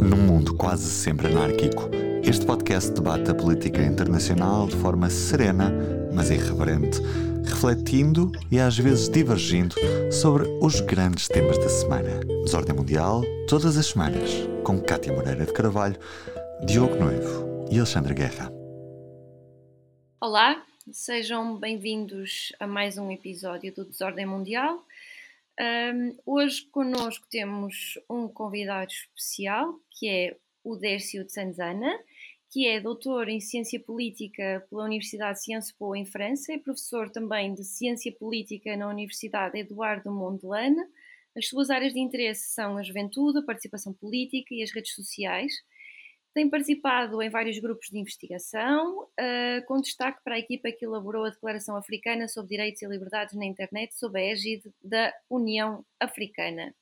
Num mundo quase sempre anárquico, este podcast debate a política internacional de forma serena, mas irreverente, refletindo e às vezes divergindo sobre os grandes temas da semana. Desordem Mundial, todas as semanas, com Cátia Moreira de Carvalho, Diogo Noivo e Alexandre Guerra. Olá, sejam bem-vindos a mais um episódio do Desordem Mundial. Um, hoje connosco temos um convidado especial, que é o Dércio de Sanzana, que é doutor em Ciência Política pela Universidade Sciences Po em França e professor também de Ciência Política na Universidade Eduardo Mondlane. As suas áreas de interesse são a juventude, a participação política e as redes sociais. Tem participado em vários grupos de investigação, uh, com destaque para a equipa que elaborou a Declaração Africana sobre Direitos e Liberdades na Internet, sob a égide da União Africana.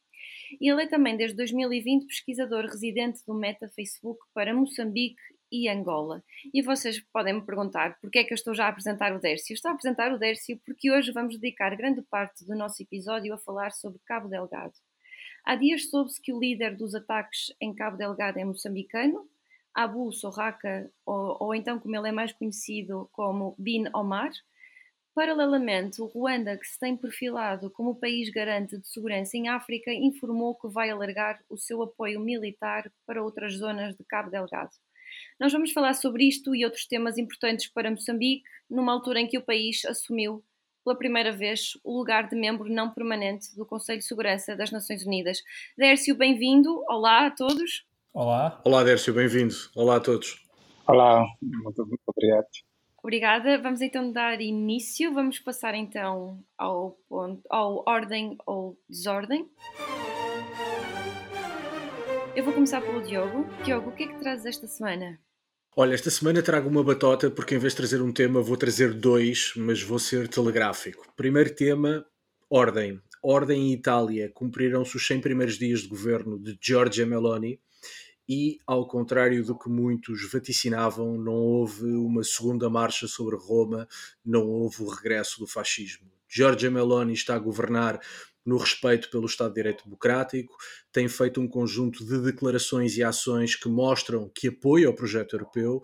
Ele é também, desde 2020, pesquisador residente do Meta Facebook para Moçambique e Angola. E vocês podem me perguntar porquê é que eu estou já a apresentar o Dércio. Estou a apresentar o Dércio porque hoje vamos dedicar grande parte do nosso episódio a falar sobre Cabo Delgado. Há dias soube-se que o líder dos ataques em Cabo Delgado é moçambicano, Abu Sorraka, ou, ou então como ele é mais conhecido como Bin Omar. Paralelamente, o Ruanda, que se tem perfilado como o país garante de segurança em África, informou que vai alargar o seu apoio militar para outras zonas de Cabo Delgado. Nós vamos falar sobre isto e outros temas importantes para Moçambique, numa altura em que o país assumiu pela primeira vez o lugar de membro não permanente do Conselho de Segurança das Nações Unidas. Dércio, bem-vindo. Olá a todos. Olá. Olá, Dércio, bem-vindo. Olá a todos. Olá, muito, muito obrigado. Obrigada. Vamos então dar início. Vamos passar então ao, ponto, ao ordem ou desordem. Eu vou começar pelo Diogo. Diogo, o que é que trazes esta semana? Olha, esta semana trago uma batota porque em vez de trazer um tema vou trazer dois, mas vou ser telegráfico. Primeiro tema, ordem. Ordem em Itália. Cumpriram-se os 100 primeiros dias de governo de Giorgia Meloni e, ao contrário do que muitos vaticinavam, não houve uma segunda marcha sobre Roma, não houve o regresso do fascismo. Giorgia Meloni está a governar no respeito pelo Estado de Direito Democrático, tem feito um conjunto de declarações e ações que mostram que apoia o projeto europeu.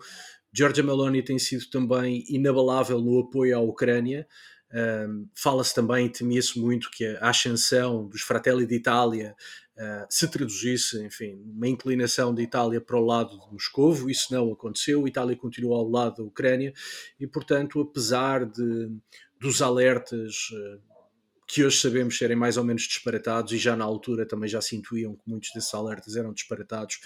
Giorgia Meloni tem sido também inabalável no apoio à Ucrânia, um, Fala-se também, temia-se muito que a ascensão dos Fratelli d'Italia uh, se traduzisse, enfim, uma inclinação de Itália para o lado de Moscovo. Isso não aconteceu. A Itália continuou ao lado da Ucrânia e, portanto, apesar de, dos alertas uh, que hoje sabemos serem mais ou menos disparatados, e já na altura também já se intuíam que muitos desses alertas eram disparatados,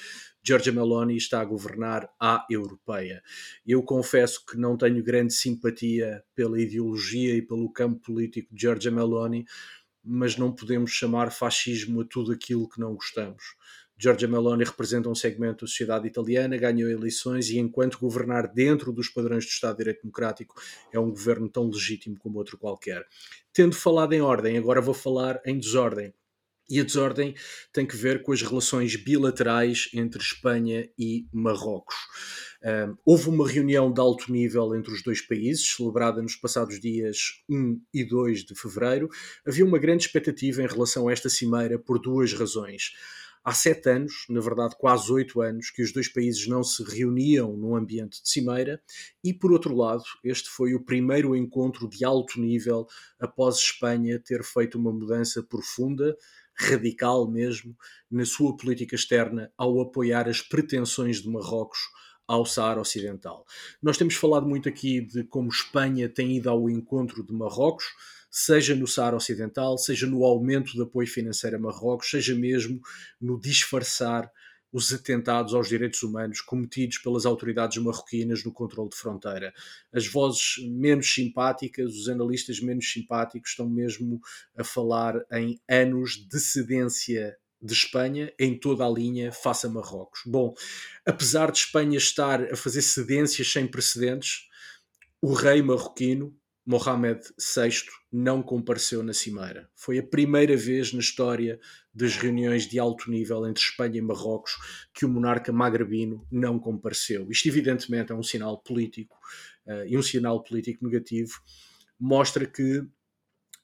Giorgia Meloni está a governar à europeia. Eu confesso que não tenho grande simpatia pela ideologia e pelo campo político de Giorgia Meloni, mas não podemos chamar fascismo a tudo aquilo que não gostamos. Giorgia Meloni representa um segmento da sociedade italiana, ganhou eleições e, enquanto governar dentro dos padrões do Estado de Direito Democrático, é um governo tão legítimo como outro qualquer. Tendo falado em ordem, agora vou falar em desordem. E a desordem tem que ver com as relações bilaterais entre Espanha e Marrocos. Houve uma reunião de alto nível entre os dois países, celebrada nos passados dias 1 e 2 de fevereiro. Havia uma grande expectativa em relação a esta cimeira por duas razões. Há sete anos, na verdade quase oito anos, que os dois países não se reuniam num ambiente de cimeira, e por outro lado, este foi o primeiro encontro de alto nível após Espanha ter feito uma mudança profunda, radical mesmo, na sua política externa ao apoiar as pretensões de Marrocos ao Saara Ocidental. Nós temos falado muito aqui de como Espanha tem ido ao encontro de Marrocos seja no Saara Ocidental, seja no aumento de apoio financeiro a Marrocos, seja mesmo no disfarçar os atentados aos direitos humanos cometidos pelas autoridades marroquinas no controle de fronteira. As vozes menos simpáticas, os analistas menos simpáticos estão mesmo a falar em anos de cedência de Espanha em toda a linha face a Marrocos. Bom, apesar de Espanha estar a fazer cedências sem precedentes, o rei marroquino Mohamed VI não compareceu na Cimeira. Foi a primeira vez na história das reuniões de alto nível entre Espanha e Marrocos que o monarca magrebino não compareceu. Isto, evidentemente, é um sinal político uh, e um sinal político negativo. Mostra que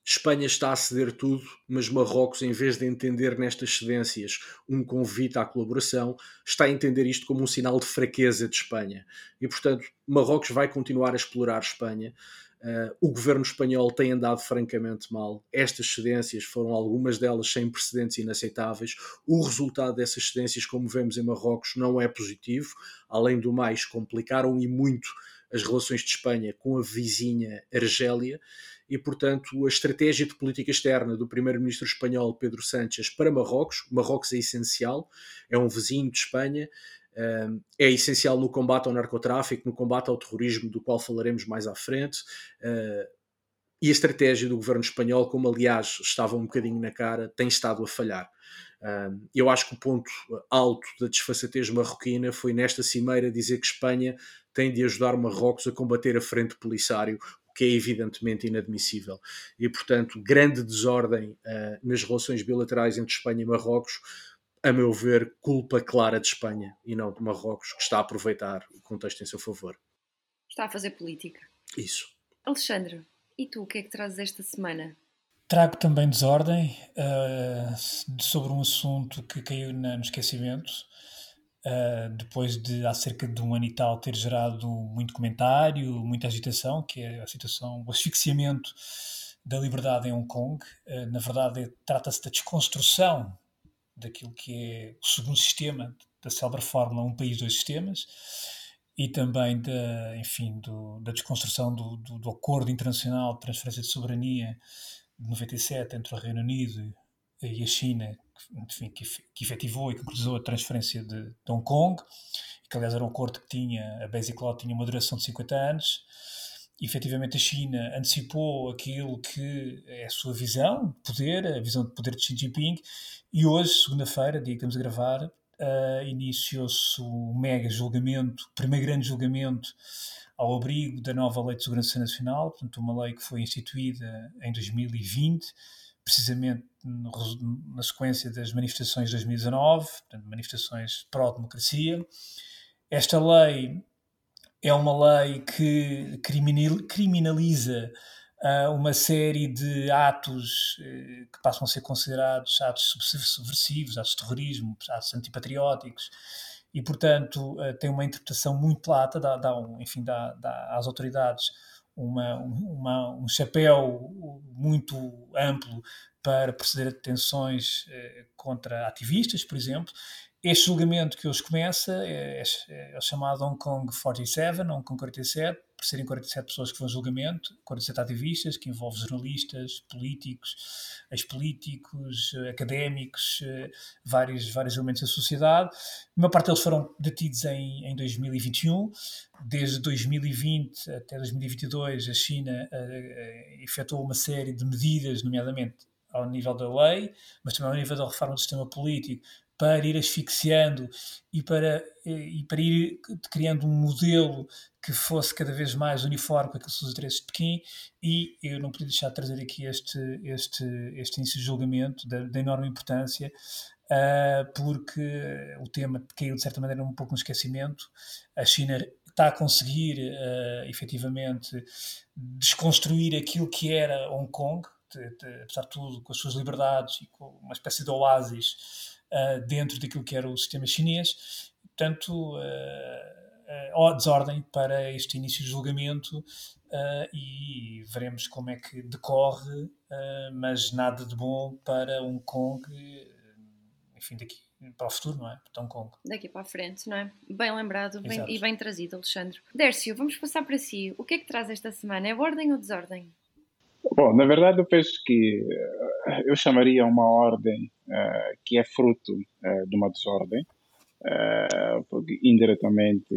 Espanha está a ceder tudo, mas Marrocos, em vez de entender nestas cedências um convite à colaboração, está a entender isto como um sinal de fraqueza de Espanha. E, portanto, Marrocos vai continuar a explorar Espanha. Uh, o governo espanhol tem andado francamente mal. Estas cedências foram algumas delas sem precedentes inaceitáveis. O resultado dessas cedências, como vemos em Marrocos, não é positivo. Além do mais, complicaram e muito as relações de Espanha com a vizinha Argélia e, portanto, a estratégia de política externa do primeiro-ministro espanhol Pedro Sánchez para Marrocos, Marrocos é essencial, é um vizinho de Espanha, hum, é essencial no combate ao narcotráfico, no combate ao terrorismo, do qual falaremos mais à frente, hum, e a estratégia do governo espanhol, como aliás estava um bocadinho na cara, tem estado a falhar. Hum, eu acho que o ponto alto da desfaçatez marroquina foi nesta cimeira dizer que Espanha tem de ajudar Marrocos a combater a frente polisário, o que é evidentemente inadmissível. E, portanto, grande desordem uh, nas relações bilaterais entre Espanha e Marrocos, a meu ver, culpa clara de Espanha e não de Marrocos, que está a aproveitar o contexto em seu favor. Está a fazer política. Isso. Alexandre, e tu o que é que trazes esta semana? Trago também desordem uh, sobre um assunto que caiu na, no esquecimento, uh, depois de há cerca de um ano e tal ter gerado muito comentário, muita agitação, que é a situação, o asfixiamento da liberdade em Hong Kong. Uh, na verdade, trata-se da desconstrução daquilo que é o segundo sistema da célebre fórmula Um País, Dois Sistemas, e também da, enfim, do, da desconstrução do, do, do, Acordo Internacional de Transferência de Soberania de 97 entre o Reino Unido e a China, enfim, que, que efetivou e concretizou a transferência de, de Hong Kong, que aliás era um acordo que tinha, a Basic Law tinha uma duração de 50 anos, e efetivamente a China antecipou aquilo que é a sua visão de poder, a visão de poder de Xi Jinping, e hoje, segunda-feira, dia que estamos a gravar, uh, iniciou-se o mega julgamento, primeiro grande julgamento ao abrigo da nova Lei de Segurança Nacional, portanto uma lei que foi instituída em 2020, precisamente no, na sequência das manifestações de 2019, portanto, manifestações pró-democracia. Esta lei é uma lei que criminaliza uma série de atos uh, que passam a ser considerados atos subversivos, atos de terrorismo, atos antipatrióticos, e, portanto, uh, tem uma interpretação muito lata, dá, dá um, enfim, dá, dá às autoridades uma, uma, um chapéu muito amplo para proceder a detenções eh, contra ativistas, por exemplo. Este julgamento que hoje começa é, é, é chamado Hong Kong 47, Hong Kong 47, por serem 47 pessoas que vão a julgamento, 47 ativistas, que envolve jornalistas, políticos, ex-políticos, académicos, eh, vários, vários elementos da sociedade. A maior parte deles foram detidos em, em 2021. Desde 2020 até 2022, a China uh, efetuou uma série de medidas, nomeadamente ao nível da lei, mas também ao nível da reforma do sistema político, para ir asfixiando e para, e para ir criando um modelo que fosse cada vez mais uniforme com aqueles que são os interesses de Pequim. E eu não podia deixar de trazer aqui este, este, este início de julgamento da, da enorme importância uh, porque o tema caiu de certa maneira um pouco no esquecimento. A China está a conseguir uh, efetivamente desconstruir aquilo que era Hong Kong de, de, apesar de tudo com as suas liberdades e com uma espécie de oásis uh, dentro daquilo que era o sistema chinês. Portanto, uh, desordem para este início de julgamento e veremos como é que decorre, mas nada de bom para Hong Kong, enfim, daqui para o futuro, não é? Para Hong Kong. Daqui para a frente, não é? Bem lembrado bem, e bem trazido, Alexandre. Dércio, vamos passar para si. O que é que traz esta semana? É ordem ou desordem? Bom, na verdade eu penso que eu chamaria uma ordem uh, que é fruto uh, de uma desordem, uh, porque indiretamente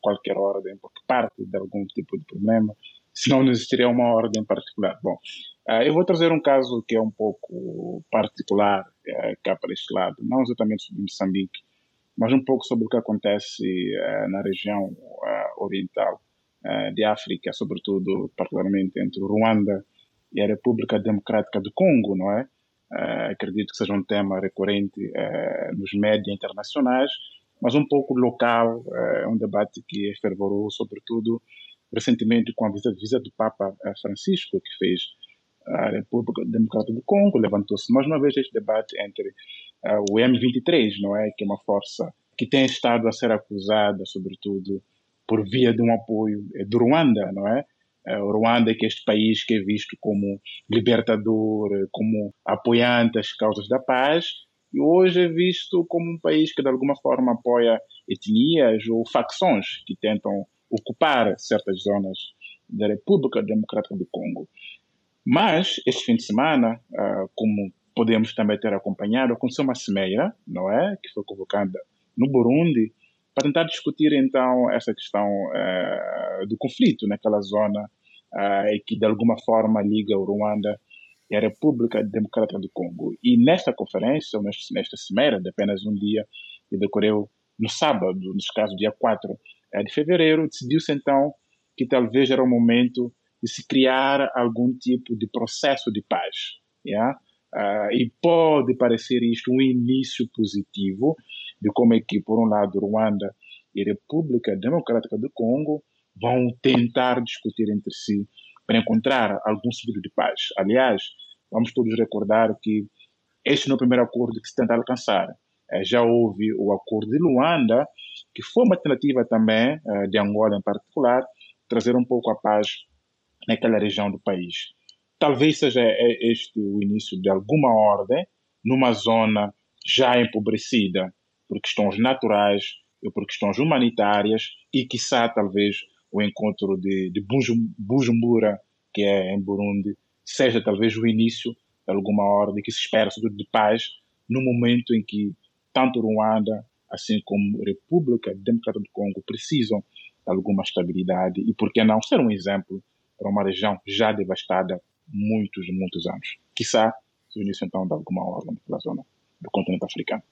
qualquer ordem, porque parte de algum tipo de problema, senão não existiria uma ordem particular. Bom, eu vou trazer um caso que é um pouco particular cá para este lado, não exatamente sobre Moçambique, mas um pouco sobre o que acontece na região oriental de África, sobretudo, particularmente entre Ruanda e a República Democrática do Congo, não é? Uh, acredito que seja um tema recorrente uh, nos médias internacionais, mas um pouco local, uh, um debate que é fervoroso, sobretudo recentemente com a visita do Papa Francisco, que fez a República Democrática do Congo, levantou-se mais uma vez este debate entre uh, o M23, não é, que é uma força que tem estado a ser acusada, sobretudo, por via de um apoio eh, do Ruanda, não é? Eh, o Ruanda, que é este país que é visto como libertador, como apoiante às causas da paz, e hoje é visto como um país que de alguma forma apoia etnias ou facções que tentam ocupar certas zonas da República Democrática do Congo. Mas, este fim de semana, ah, como podemos também ter acompanhado, aconteceu uma cimeira, não é? Que foi convocada no Burundi, para tentar discutir então essa questão uh, do conflito naquela zona uh, que de alguma forma liga o Ruanda e a República Democrática do Congo. E nesta conferência, ou nesta cimeira de apenas um dia, que decorreu no sábado, nesse caso dia 4 eh, de fevereiro, decidiu-se então que talvez era o momento de se criar algum tipo de processo de paz. Yeah? Uh, e pode parecer isto um início positivo de como é que, por um lado, Ruanda e República Democrática do Congo vão tentar discutir entre si para encontrar algum sentido de paz. Aliás, vamos todos recordar que este não é o primeiro acordo que se tenta alcançar. Uh, já houve o acordo de Luanda, que foi uma tentativa também, uh, de Angola em particular, trazer um pouco a paz naquela região do país. Talvez seja este o início de alguma ordem numa zona já empobrecida por questões naturais e por questões humanitárias e, quiçá, talvez o encontro de, de Bujumbura, que é em Burundi, seja talvez o início de alguma ordem que se espera, sobretudo de paz, no momento em que tanto Ruanda, assim como República Democrática do Congo, precisam de alguma estabilidade e, por que não, ser um exemplo para uma região já devastada muitos, muitos anos. Quizá o início então de alguma ordem pela zona do continente africano.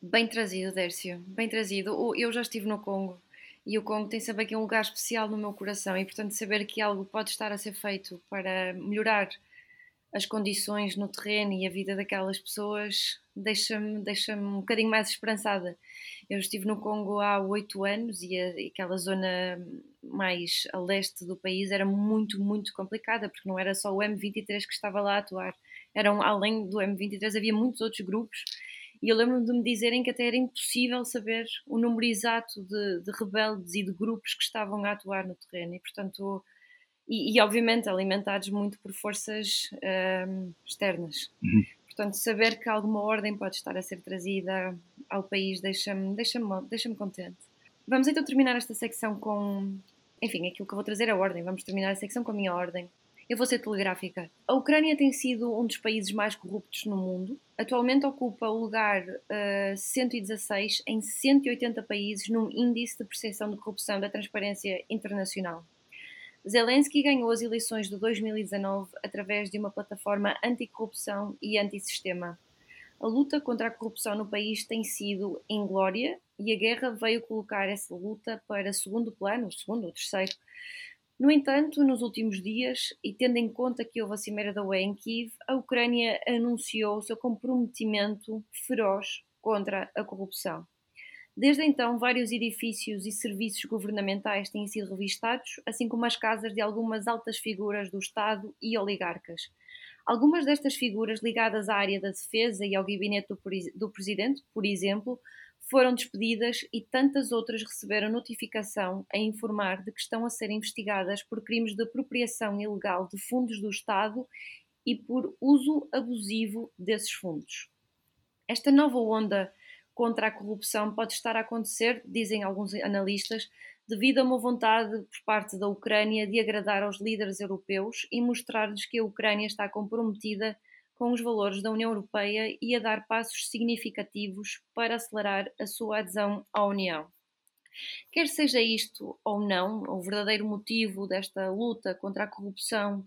Bem trazido, Dércio, bem trazido. Eu já estive no Congo e o Congo tem sempre aqui um lugar especial no meu coração e, portanto, saber que algo pode estar a ser feito para melhorar as condições no terreno e a vida daquelas pessoas deixa-me deixa um bocadinho mais esperançada. Eu estive no Congo há oito anos e, a, e aquela zona mais a leste do país era muito, muito complicada, porque não era só o M23 que estava lá a atuar, eram além do M23 havia muitos outros grupos. E eu lembro-me de me dizerem que até era impossível saber o número exato de, de rebeldes e de grupos que estavam a atuar no terreno. E portanto e, e obviamente alimentados muito por forças um, externas. Uhum. Portanto, saber que alguma ordem pode estar a ser trazida ao país deixa-me deixa deixa contente. Vamos então terminar esta secção com. Enfim, aquilo que eu vou trazer é a ordem. Vamos terminar a secção com a minha ordem. Eu vou ser telegráfica. A Ucrânia tem sido um dos países mais corruptos no mundo. Atualmente ocupa o lugar uh, 116 em 180 países num índice de percepção de corrupção da Transparência Internacional. Zelensky ganhou as eleições de 2019 através de uma plataforma anticorrupção e antissistema. A luta contra a corrupção no país tem sido inglória e a guerra veio colocar essa luta para segundo plano, segundo ou terceiro. No entanto, nos últimos dias, e tendo em conta que houve a cimeira da UE em Kiev, a Ucrânia anunciou o seu comprometimento feroz contra a corrupção. Desde então, vários edifícios e serviços governamentais têm sido revistados, assim como as casas de algumas altas figuras do Estado e oligarcas. Algumas destas figuras ligadas à área da defesa e ao gabinete do, presidente, por exemplo, foram despedidas e tantas outras receberam notificação a informar de que estão a ser investigadas por crimes de apropriação ilegal de fundos do Estado e por uso abusivo desses fundos. Esta nova onda contra a corrupção pode estar a acontecer, dizem alguns analistas, devido a uma vontade por parte da Ucrânia de agradar aos líderes europeus e mostrar-lhes que a Ucrânia está comprometida com os valores da União Europeia e a dar passos significativos para acelerar a sua adesão à União. Quer seja isto ou não, o verdadeiro motivo desta luta contra a corrupção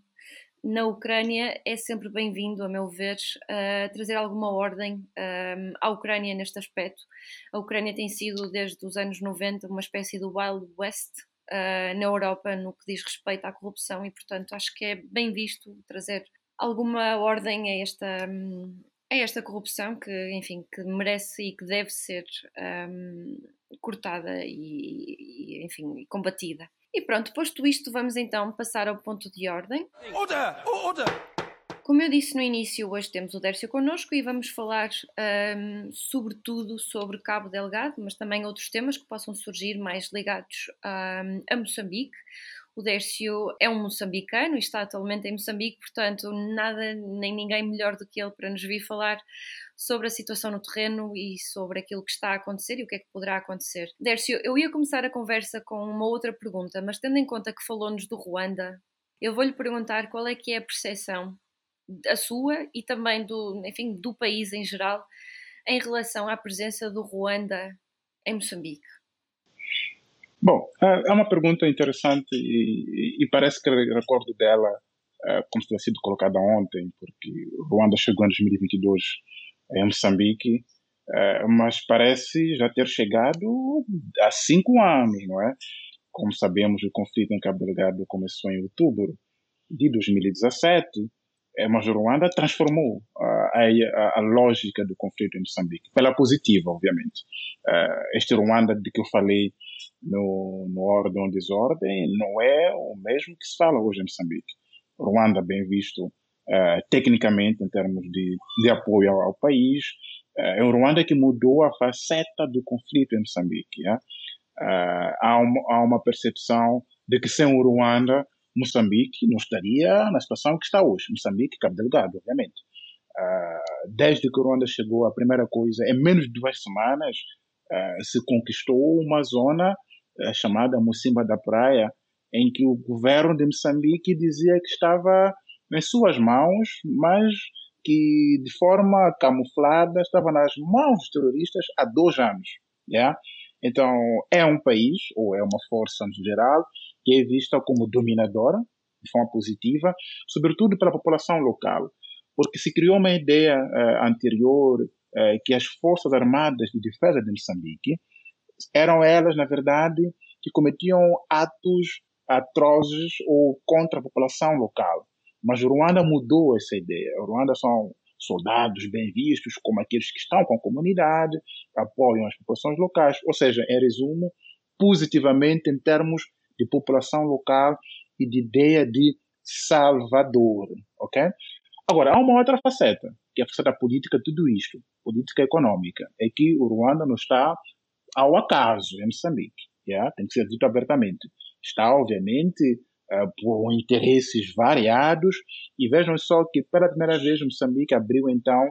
na Ucrânia é sempre bem-vindo, a meu ver, a trazer alguma ordem à Ucrânia neste aspecto. A Ucrânia tem sido, desde os anos 90, uma espécie do Wild West uh, na Europa no que diz respeito à corrupção e, portanto, acho que é bem visto trazer alguma ordem a esta, a esta corrupção que, enfim, que merece e que deve ser um, cortada e, e, enfim, combatida. E pronto, posto isto, vamos então passar ao ponto de ordem. Order! Order! Como eu disse no início, hoje temos o Dércio connosco e vamos falar um, sobretudo sobre Cabo Delgado, mas também outros temas que possam surgir mais ligados um, a Moçambique. O Dércio é um moçambicano e está atualmente em Moçambique, portanto, nada nem ninguém melhor do que ele para nos vir falar sobre a situação no terreno e sobre aquilo que está a acontecer e o que é que poderá acontecer. Dércio, eu ia começar a conversa com uma outra pergunta, mas tendo em conta que falou-nos do Ruanda, eu vou-lhe perguntar qual é que é a percepção, a sua e também do, enfim, do país em geral, em relação à presença do Ruanda em Moçambique. Bom, é, é uma pergunta interessante e, e parece que recordo dela é, como tinha sido colocada ontem, porque Ruanda chegou em 2022 em Moçambique, é, mas parece já ter chegado há cinco anos, não é? Como sabemos, o conflito em Cabo Delgado começou em outubro de 2017, mas Ruanda transformou a, a, a, lógica do conflito em Moçambique, pela positiva, obviamente. Este Ruanda de que eu falei no, no ordem ou desordem não é o mesmo que se fala hoje em Moçambique. Ruanda, bem visto uh, tecnicamente, em termos de, de apoio ao, ao país, uh, é um Ruanda que mudou a faceta do conflito em Moçambique. Uh, há, uma, há uma percepção de que sem o Ruanda, Moçambique não estaria na situação que está hoje. Moçambique, Cabo Delgado, obviamente. Uh, desde que o Ruanda chegou, a primeira coisa, em menos de duas semanas, uh, se conquistou uma zona uh, chamada Mocimba da Praia, em que o governo de Moçambique dizia que estava em suas mãos, mas que de forma camuflada estava nas mãos dos terroristas há dois anos. Yeah? Então, é um país, ou é uma força no geral, que é vista como dominadora, de forma positiva, sobretudo pela população local. Porque se criou uma ideia uh, anterior uh, que as Forças Armadas de Defesa de Moçambique eram elas, na verdade, que cometiam atos atrozes ou contra a população local. Mas Ruanda mudou essa ideia. Ruanda são soldados bem vistos, como aqueles que estão com a comunidade, apoiam as populações locais. Ou seja, em resumo, positivamente em termos de população local e de ideia de salvador, ok? Agora, há uma outra faceta, que é a faceta política de tudo isto, política econômica, é que o Ruanda não está ao acaso em Moçambique, yeah? tem que ser dito abertamente. Está, obviamente, uh, por interesses variados, e vejam só que pela primeira vez Moçambique abriu, então,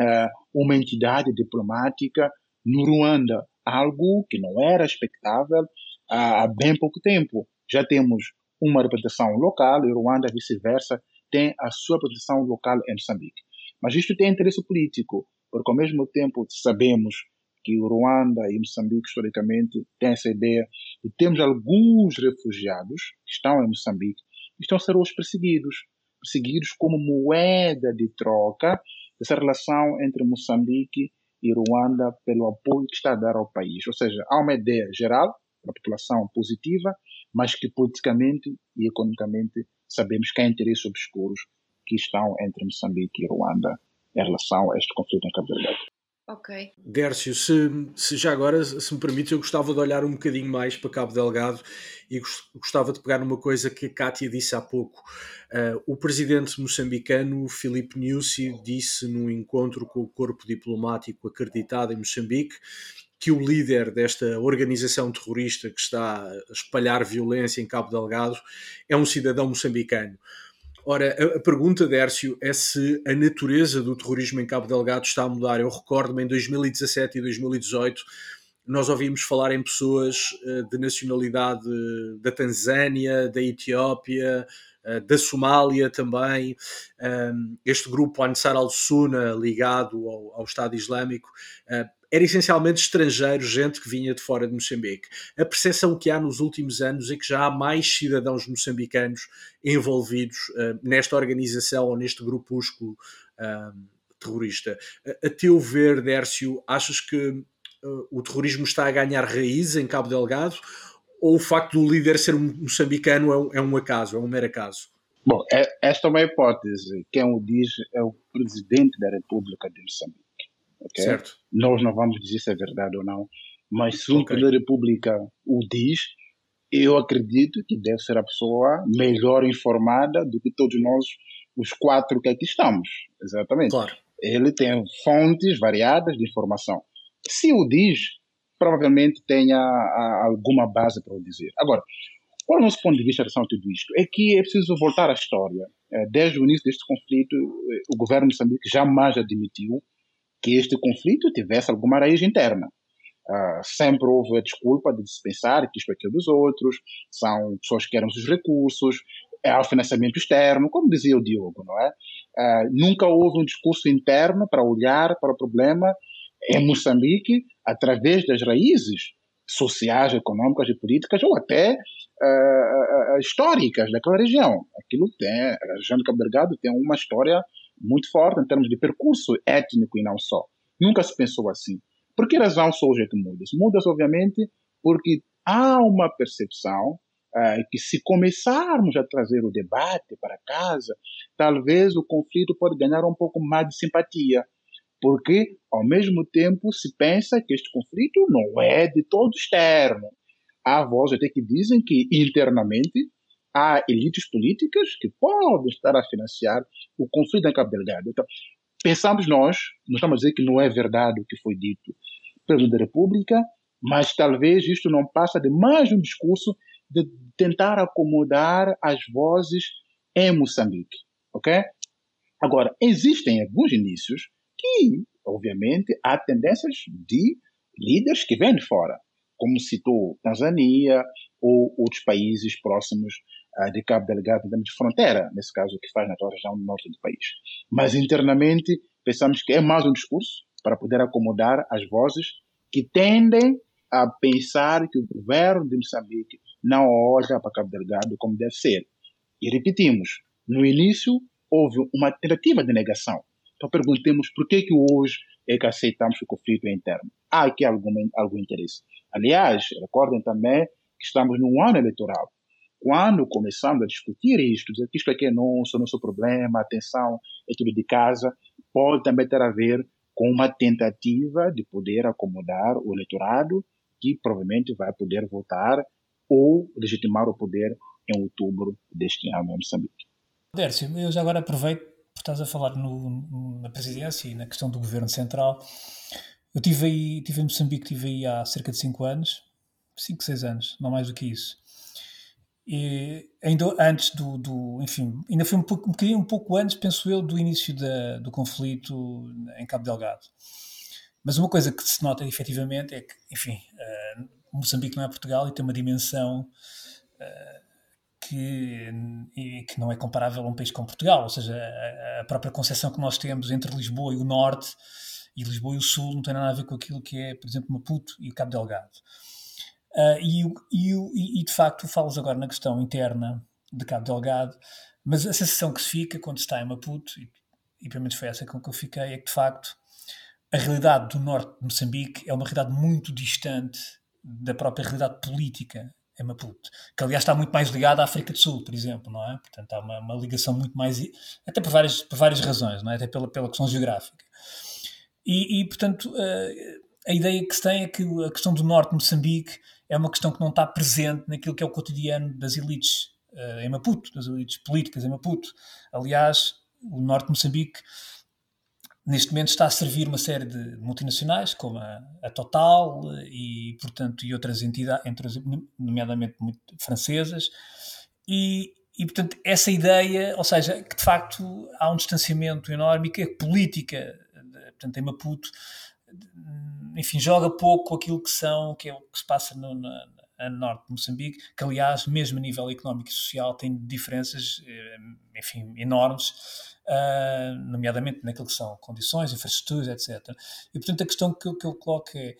uh, uma entidade diplomática no Ruanda, algo que não era expectável há bem pouco tempo. Já temos uma representação local e Ruanda, vice-versa, tem a sua representação local em Moçambique. Mas isto tem interesse político, porque ao mesmo tempo sabemos que o Ruanda e Moçambique, historicamente, têm essa ideia de termos alguns refugiados que estão em Moçambique e estão a ser os perseguidos. Perseguidos como moeda de troca dessa relação entre Moçambique e Ruanda pelo apoio que está a dar ao país. Ou seja, há uma ideia geral para a população positiva, mas que politicamente e economicamente sabemos que há interesses obscuros que estão entre Moçambique e Ruanda em relação a este conflito em Cabo Delgado. Ok. Dércio, se, se, já agora, se me permite, eu gostava de olhar um bocadinho mais para Cabo Delgado e gostava de pegar numa coisa que a Kátia disse há pouco. Uh, o presidente moçambicano, Filipe Nyusi, disse num encontro com o corpo diplomático acreditado em Moçambique que o líder desta organização terrorista que está a espalhar violência em Cabo Delgado é um cidadão moçambicano. Ora, a, a pergunta, Dércio, é se a natureza do terrorismo em Cabo Delgado está a mudar. Eu recordo-me em 2017 e 2018 nós ouvimos falar em pessoas uh, de nacionalidade da Tanzânia, da Etiópia, uh, da Somália também. Este grupo Ansar al-Sunna, ligado ao, ao Estado Islâmico, era essencialmente estrangeiro, gente que vinha de fora de Moçambique. A percepção que há nos últimos anos é que já há mais cidadãos moçambicanos envolvidos uh, nesta organização ou neste grupúsculo uh, terrorista. A, a teu ver, Dércio, achas que uh, o terrorismo está a ganhar raiz em Cabo Delgado ou o facto do líder ser moçambicano é um, é um acaso, é um mero acaso? Bom, é, esta é uma hipótese. Quem o diz é o presidente da República de Moçambique. Okay? Certo. Nós não vamos dizer se é verdade ou não, mas se o okay. da República o diz, eu acredito que deve ser a pessoa melhor informada do que todos nós os quatro que aqui estamos. Exatamente. Claro. Ele tem fontes variadas de informação. Se o diz, provavelmente tenha alguma base para o dizer. Agora, qual é o nosso ponto de vista em relação a tudo isto? É que é preciso voltar à história. É, desde o início deste conflito, o governo de Moçambique jamais admitiu que este conflito tivesse alguma raiz interna. Uh, sempre houve a desculpa de se pensar que isto é aquilo dos outros, são pessoas que querem os recursos, é o financiamento externo, como dizia o Diogo, não é? Uh, nunca houve um discurso interno para olhar para o problema em Moçambique através das raízes sociais, econômicas e políticas, ou até uh, históricas daquela região. Aquilo tem, a região de Cabo Delgado tem uma história muito forte em termos de percurso étnico e não só. Nunca se pensou assim. Por que razão só hoje é que muda-se? Muda-se, obviamente, porque há uma percepção uh, que se começarmos a trazer o debate para casa, talvez o conflito pode ganhar um pouco mais de simpatia porque ao mesmo tempo se pensa que este conflito não é de todo externo. Há vozes até que dizem que internamente há elites políticas que podem estar a financiar o conflito em Cabo Delgado. Então, pensamos nós, não estamos a dizer que não é verdade o que foi dito pelo da República, mas talvez isto não passa de mais um discurso de tentar acomodar as vozes em Moçambique, ok? Agora, existem alguns indícios que, obviamente, há tendências de líderes que vêm de fora, como citou Tanzânia ou outros países próximos de Cabo Delgado, de fronteira, nesse caso, que faz na região norte do país. Mas internamente, pensamos que é mais um discurso para poder acomodar as vozes que tendem a pensar que o governo de Moçambique não olha para Cabo Delgado como deve ser. E repetimos, no início houve uma tentativa de negação. Então perguntemos por que, que hoje é que aceitamos o conflito interno. Há aqui algum, algum interesse. Aliás, recordem também que estamos num ano eleitoral. Quando começamos a discutir isto, dizer que isto aqui é nosso, nosso problema, atenção, é tudo de casa, pode também ter a ver com uma tentativa de poder acomodar o eleitorado que provavelmente vai poder votar ou legitimar o poder em outubro deste ano em Moçambique. Dércio, eu já agora aproveito estás a falar no, na presidência e na questão do governo central. Eu tive aí, tive em Moçambique, tive aí há cerca de 5 anos, 5, 6 anos, não mais do que isso. E ainda antes do, do enfim, ainda foi um pouco, um bocadinho um pouco antes, penso eu, do início da, do conflito em Cabo Delgado. Mas uma coisa que se nota efetivamente é que, enfim, uh, Moçambique não é Portugal e tem uma dimensão uh, que, que não é comparável a um país como Portugal, ou seja, a, a própria concepção que nós temos entre Lisboa e o Norte e Lisboa e o Sul não tem nada a ver com aquilo que é, por exemplo, Maputo e o Cabo Delgado. Uh, e, e, e, de facto, falas agora na questão interna de Cabo Delgado, mas a sensação que se fica quando se está em Maputo, e, e pelo menos foi essa com que eu fiquei, é que de facto a realidade do norte de Moçambique é uma realidade muito distante da própria realidade política é Maputo, que aliás está muito mais ligado à África do Sul, por exemplo, não é? Portanto, há uma, uma ligação muito mais, até por várias, por várias razões, não é? Até pela, pela questão geográfica. E, e portanto, a, eh, a ideia que se tem é que a questão do norte de Moçambique é uma questão que não está presente naquilo que é o cotidiano das elites uh, em Maputo, das elites políticas em Maputo. Aliás, o norte de Moçambique neste momento está a servir uma série de multinacionais, como a, a Total e, portanto, e outras entidades, nomeadamente muito francesas, e, e, portanto, essa ideia, ou seja, que de facto há um distanciamento enorme e que a política, portanto, em Maputo, enfim, joga pouco aquilo que são, que é o que se passa no, norte de Moçambique, que aliás, mesmo a nível económico e social, tem diferenças, eh, enfim, enormes uh, nomeadamente naquilo que são condições, infraestruturas, etc. E, portanto, a questão que, que eu coloco é,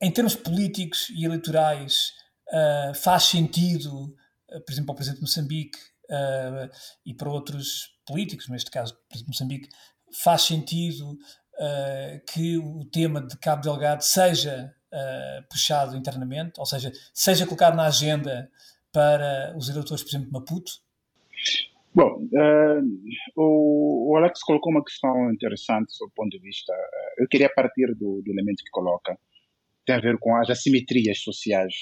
em termos políticos e eleitorais, uh, faz sentido, uh, por exemplo, ao Presidente de Moçambique e para outros políticos, neste caso, o Presidente de Moçambique, faz sentido que o tema de Cabo Delgado seja puxado internamente, ou seja, seja colocado na agenda para os eleitores, por exemplo, de Maputo? Bom, uh, o, o, Alex colocou uma questão interessante do ponto de vista. Uh, eu queria partir do, do, elemento que coloca, tem a ver com as assimetrias sociais,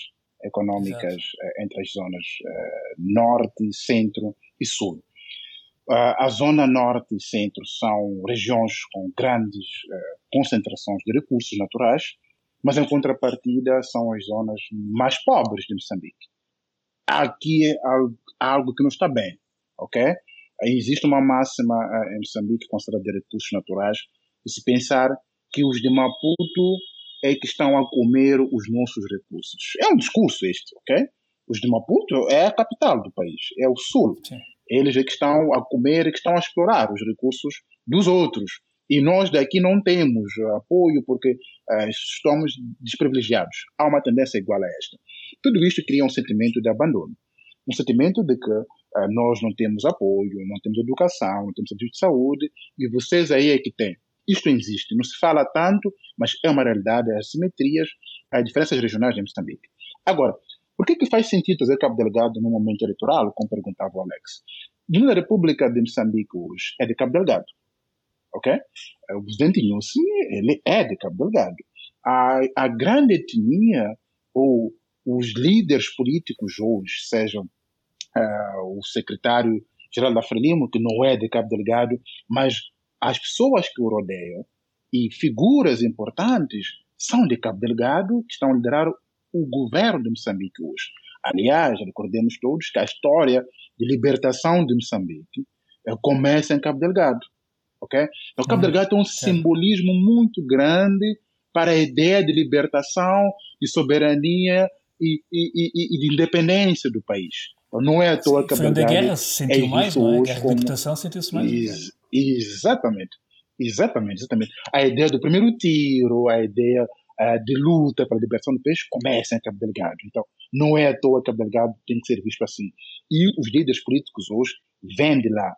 económicas uh, entre as zonas norte, centro e sul. A zona norte e centro são regiões com grandes concentrações de recursos naturais, mas em contrapartida são as zonas mais pobres de Moçambique. Aqui é algo que não está bem, ok? Existe uma máxima em Moçambique considerada de recursos naturais, de se pensar que os de Maputo é que estão a comer os nossos recursos. É um discurso este, ok? Os de Maputo é a capital do país, é o sul. Sim. Eles é que estão a comer e que estão a explorar os recursos dos outros. E nós daqui não temos apoio porque uh, estamos desprivilegiados. Há uma tendência igual a esta. Tudo isto cria um sentimento de abandono. Um sentimento de que uh, nós não temos apoio, não temos educação, não temos serviço de saúde, e vocês aí é que têm. Isto existe, não se fala tanto, mas é uma realidade, as assimetrias, as diferenças regionais em Moçambique. Agora, por que, que faz sentido trazer Cabo Delgado no momento eleitoral, como perguntava o Alex? A República de Moçambique hoje é de Cabo Delgado, ok? O presidente Nussi, ele é de Cabo Delgado. A, a grande etnia, ou os líderes políticos hoje, sejam uh, o secretário-geral da Frelimo, que não é de Cabo Delgado, mas as pessoas que o rodeiam e figuras importantes são de Cabo Delgado, que estão a liderar o governo de Moçambique hoje. Aliás, recordemos todos que a história de libertação de Moçambique eh, começa em Cabo Delgado. ok? Então, Cabo uhum. Delgado tem um simbolismo muito grande para a ideia de libertação, de soberania e, e, e, e de independência do país. Então, não é à toa que Cabo Delgado. Foi onde a guerra se sentiu é mais, não é? A guerra de libertação sentiu-se mais. Ex exatamente. Exatamente, exatamente. A ideia do primeiro tiro, a ideia uh, de luta para a libertação do país começa em Cabo Delgado. Então, não é à toa que Cabo Delgado tem que ser visto assim. E os líderes políticos hoje vêm de lá.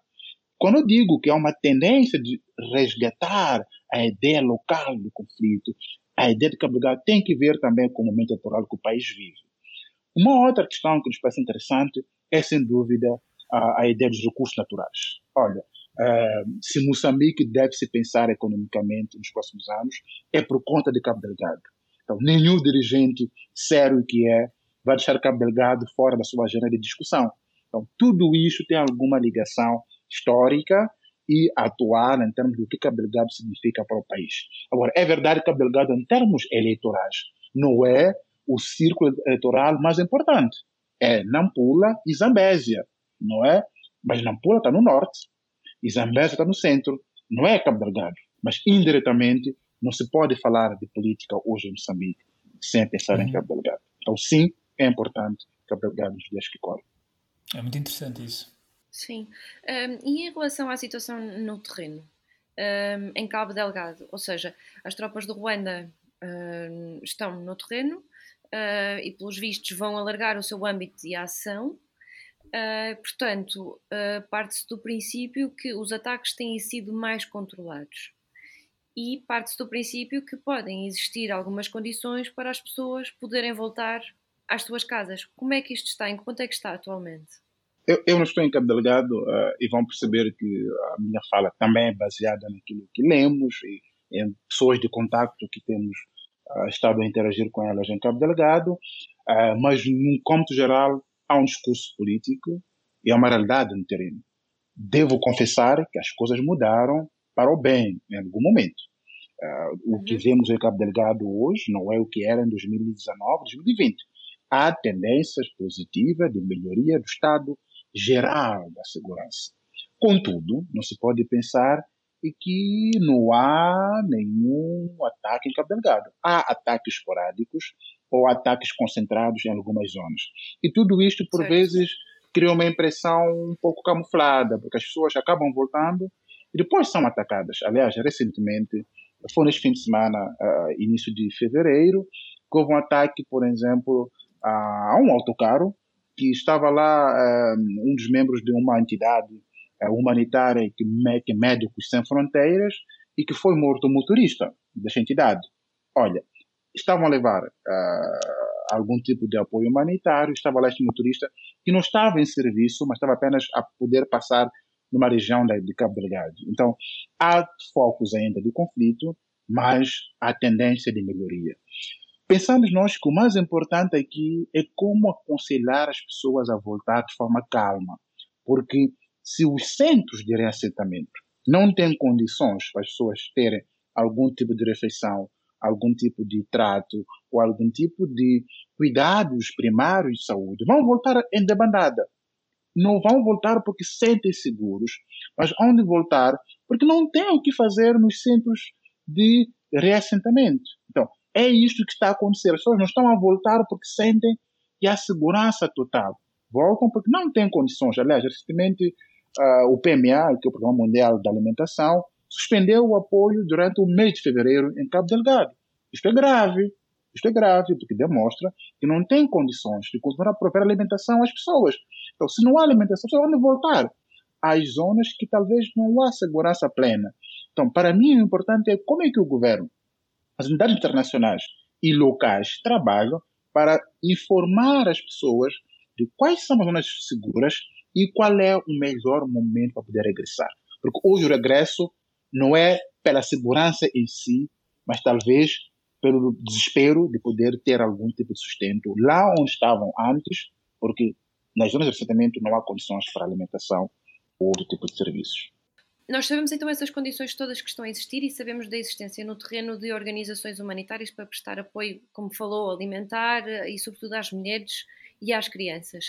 Quando eu digo que há uma tendência de resgatar a ideia local do conflito, a ideia de Cabo Delgado tem que ver também com o momento eleitoral que o país vive. Uma outra questão que nos parece interessante é, sem dúvida, a, a ideia dos recursos naturais. Olha, Uh, se Moçambique deve se pensar economicamente nos próximos anos, é por conta de Cabo Delgado. Então, nenhum dirigente sério que é vai deixar Cabo Delgado fora da sua agenda de discussão. Então, tudo isso tem alguma ligação histórica e atual em termos do que Cabo Delgado significa para o país. Agora, é verdade que Cabo Delgado, em termos eleitorais, não é o círculo eleitoral mais importante. É Nampula e Zambésia, não é? Mas Nampula está no norte, e Zambésia está no centro, não é Cabo Delgado, mas indiretamente não se pode falar de política hoje em Moçambique sem pensar uhum. em Cabo Delgado. Então, sim, é importante Cabo Delgado nos dias que correm. É muito interessante isso. Sim. Um, e em relação à situação no terreno, um, em Cabo Delgado, ou seja, as tropas do Ruanda um, estão no terreno uh, e, pelos vistos, vão alargar o seu âmbito de ação Uh, portanto, uh, parte-se do princípio que os ataques têm sido mais controlados e parte-se do princípio que podem existir algumas condições para as pessoas poderem voltar às suas casas. Como é que isto está? Em que ponto é que está atualmente? Eu, eu não estou em Cabo Delegado uh, e vão perceber que a minha fala também é baseada naquilo que lemos e em pessoas de contato que temos estado a interagir com elas em Cabo Delegado, mas num cômputo geral há um discurso político e há uma realidade no terreno. Devo confessar que as coisas mudaram para o bem em algum momento. Uh, o que uhum. vemos em Cabo Delgado hoje não é o que era em 2019, 2020. Há tendências positivas de melhoria do estado geral da segurança. Contudo, não se pode pensar que não há nenhum ataque em Cabo Delgado. Há ataques esporádicos ou ataques concentrados em algumas zonas. E tudo isto, por vezes, cria uma impressão um pouco camuflada, porque as pessoas acabam voltando e depois são atacadas. Aliás, recentemente, foi neste fim de semana, uh, início de fevereiro, que houve um ataque, por exemplo, a um autocarro que estava lá uh, um dos membros de uma entidade uh, humanitária que, que Médicos Sem Fronteiras e que foi morto o motorista dessa entidade. Olha, estavam a levar uh, algum tipo de apoio humanitário, estava lá este motorista que não estava em serviço, mas estava apenas a poder passar numa região de Cabo Delgado. Então, há focos ainda de conflito, mas há tendência de melhoria. Pensamos nós que o mais importante aqui é como aconselhar as pessoas a voltar de forma calma, porque se os centros de reassentamento não têm condições para as pessoas terem algum tipo de refeição, algum tipo de trato ou algum tipo de cuidados primários de saúde, vão voltar em debandada. Não vão voltar porque sentem seguros, mas onde voltar porque não têm o que fazer nos centros de reassentamento. Então, é isto que está a acontecer. As pessoas não estão a voltar porque sentem que há segurança total. Voltam porque não têm condições. Aliás, recentemente uh, o PMA, que é o Programa Mundial da Alimentação, suspendeu o apoio durante o mês de fevereiro em Cabo Delgado. Isto é grave. Isto é grave porque demonstra que não tem condições de continuar a prover alimentação às pessoas. Então, se não há alimentação, as pessoas vão voltar às zonas que talvez não há segurança plena. Então, para mim, o importante é como é que o governo, as unidades internacionais e locais trabalham para informar as pessoas de quais são as zonas seguras e qual é o melhor momento para poder regressar. Porque hoje o regresso não é pela segurança em si, mas talvez pelo desespero de poder ter algum tipo de sustento lá onde estavam antes, porque nas zonas de assentamento não há condições para alimentação ou outro tipo de serviços. Nós sabemos então essas condições todas que estão a existir e sabemos da existência no terreno de organizações humanitárias para prestar apoio, como falou, alimentar e sobretudo às mulheres e às crianças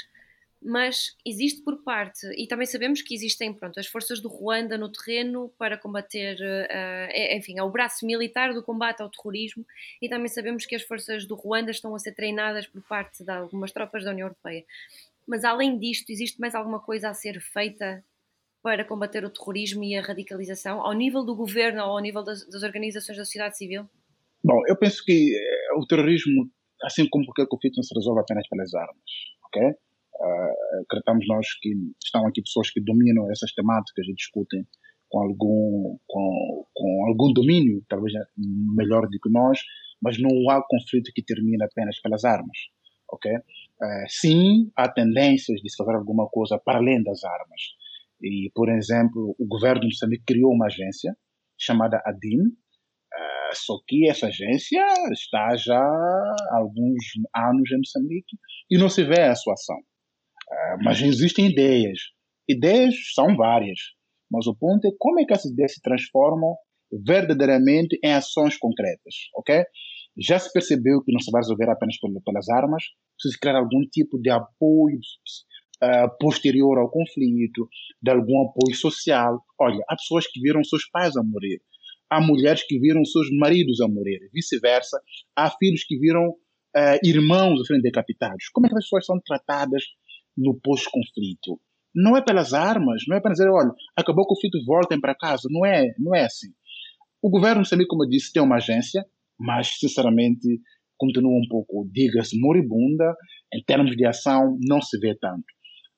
mas existe por parte, e também sabemos que existem pronto, as forças do Ruanda no terreno para combater, uh, enfim, é o braço militar do combate ao terrorismo, e também sabemos que as forças do Ruanda estão a ser treinadas por parte de algumas tropas da União Europeia. Mas além disto, existe mais alguma coisa a ser feita para combater o terrorismo e a radicalização, ao nível do governo ou ao nível das, das organizações da sociedade civil? Bom, eu penso que eh, o terrorismo, assim como qualquer conflito, não se resolve apenas pelas armas, ok? Uh, nós que estão aqui pessoas que dominam essas temáticas e discutem com algum, com, com algum domínio, talvez melhor do que nós, mas não há conflito que termine apenas pelas armas, ok? Uh, sim, há tendências de se fazer alguma coisa para além das armas. E, por exemplo, o governo de Moçambique criou uma agência chamada ADIN, uh, só que essa agência está já há alguns anos em Moçambique e não se vê a sua ação. Mas existem ideias. Ideias são várias. Mas o ponto é como é que essas ideias se transformam verdadeiramente em ações concretas, ok? Já se percebeu que não se vai resolver apenas pelas armas, precisa criar algum tipo de apoio uh, posterior ao conflito, de algum apoio social. Olha, há pessoas que viram seus pais a morrer, há mulheres que viram seus maridos a morrer, vice-versa, há filhos que viram uh, irmãos a serem decapitados. Como é que as pessoas são tratadas no pós-conflito. Não é pelas armas, não é para dizer, olha, acabou o conflito, voltem para casa. Não é, não é assim. O governo Moçambique, como eu disse, tem uma agência, mas, sinceramente, continua um pouco, diga-se, moribunda. Em termos de ação, não se vê tanto.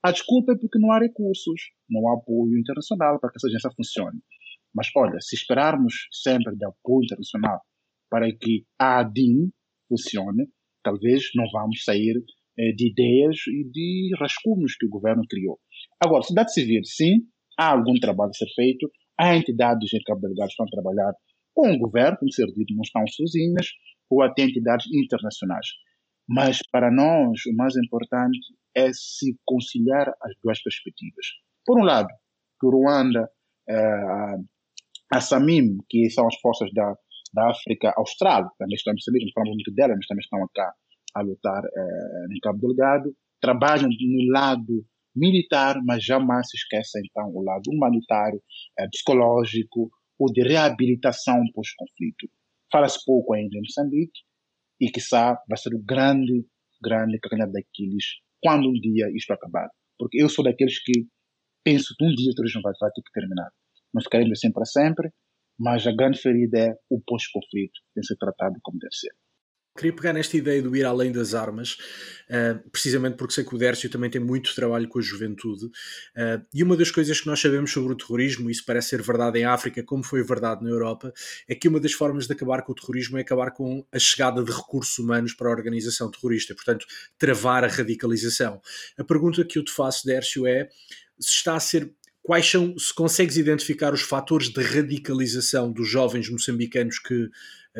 A desculpa é porque não há recursos, não há apoio internacional para que essa agência funcione. Mas, olha, se esperarmos sempre de apoio internacional para que a ADIN funcione, talvez não vamos sair de ideias e de rascunhos que o governo criou. Agora, sociedade civil, sim, há algum trabalho a ser feito, há entidades Delgado que estão a trabalhar com o governo, como ser dito, não estão sozinhas, ou até entidades internacionais. Mas, para nós, o mais importante é se conciliar as duas perspectivas. Por um lado, que o Ruanda, eh, a SAMIM, que são as forças da, da África Austral, também estão a não falamos muito delas, mas também estão cá a lutar eh, em Cabo Delgado, trabalham no lado militar, mas jamais se esquecem então o lado humanitário, eh, psicológico ou de reabilitação pós-conflito. Fala-se pouco ainda em Moçambique e quiçá vai ser o grande, grande calcanhar daqueles quando um dia isto acabar. Porque eu sou daqueles que penso que um dia o turismo vai, vai ter que terminar. Não ficaremos assim para sempre, mas a grande ferida é o pós-conflito, tem que ser tratado como deve ser. Queria pegar nesta ideia do ir além das armas, uh, precisamente porque sei que o Dércio também tem muito trabalho com a juventude. Uh, e uma das coisas que nós sabemos sobre o terrorismo, isso parece ser verdade em África, como foi verdade na Europa, é que uma das formas de acabar com o terrorismo é acabar com a chegada de recursos humanos para a organização terrorista, portanto, travar a radicalização. A pergunta que eu te faço, Dércio, é se está a ser quais são, se consegues identificar os fatores de radicalização dos jovens moçambicanos que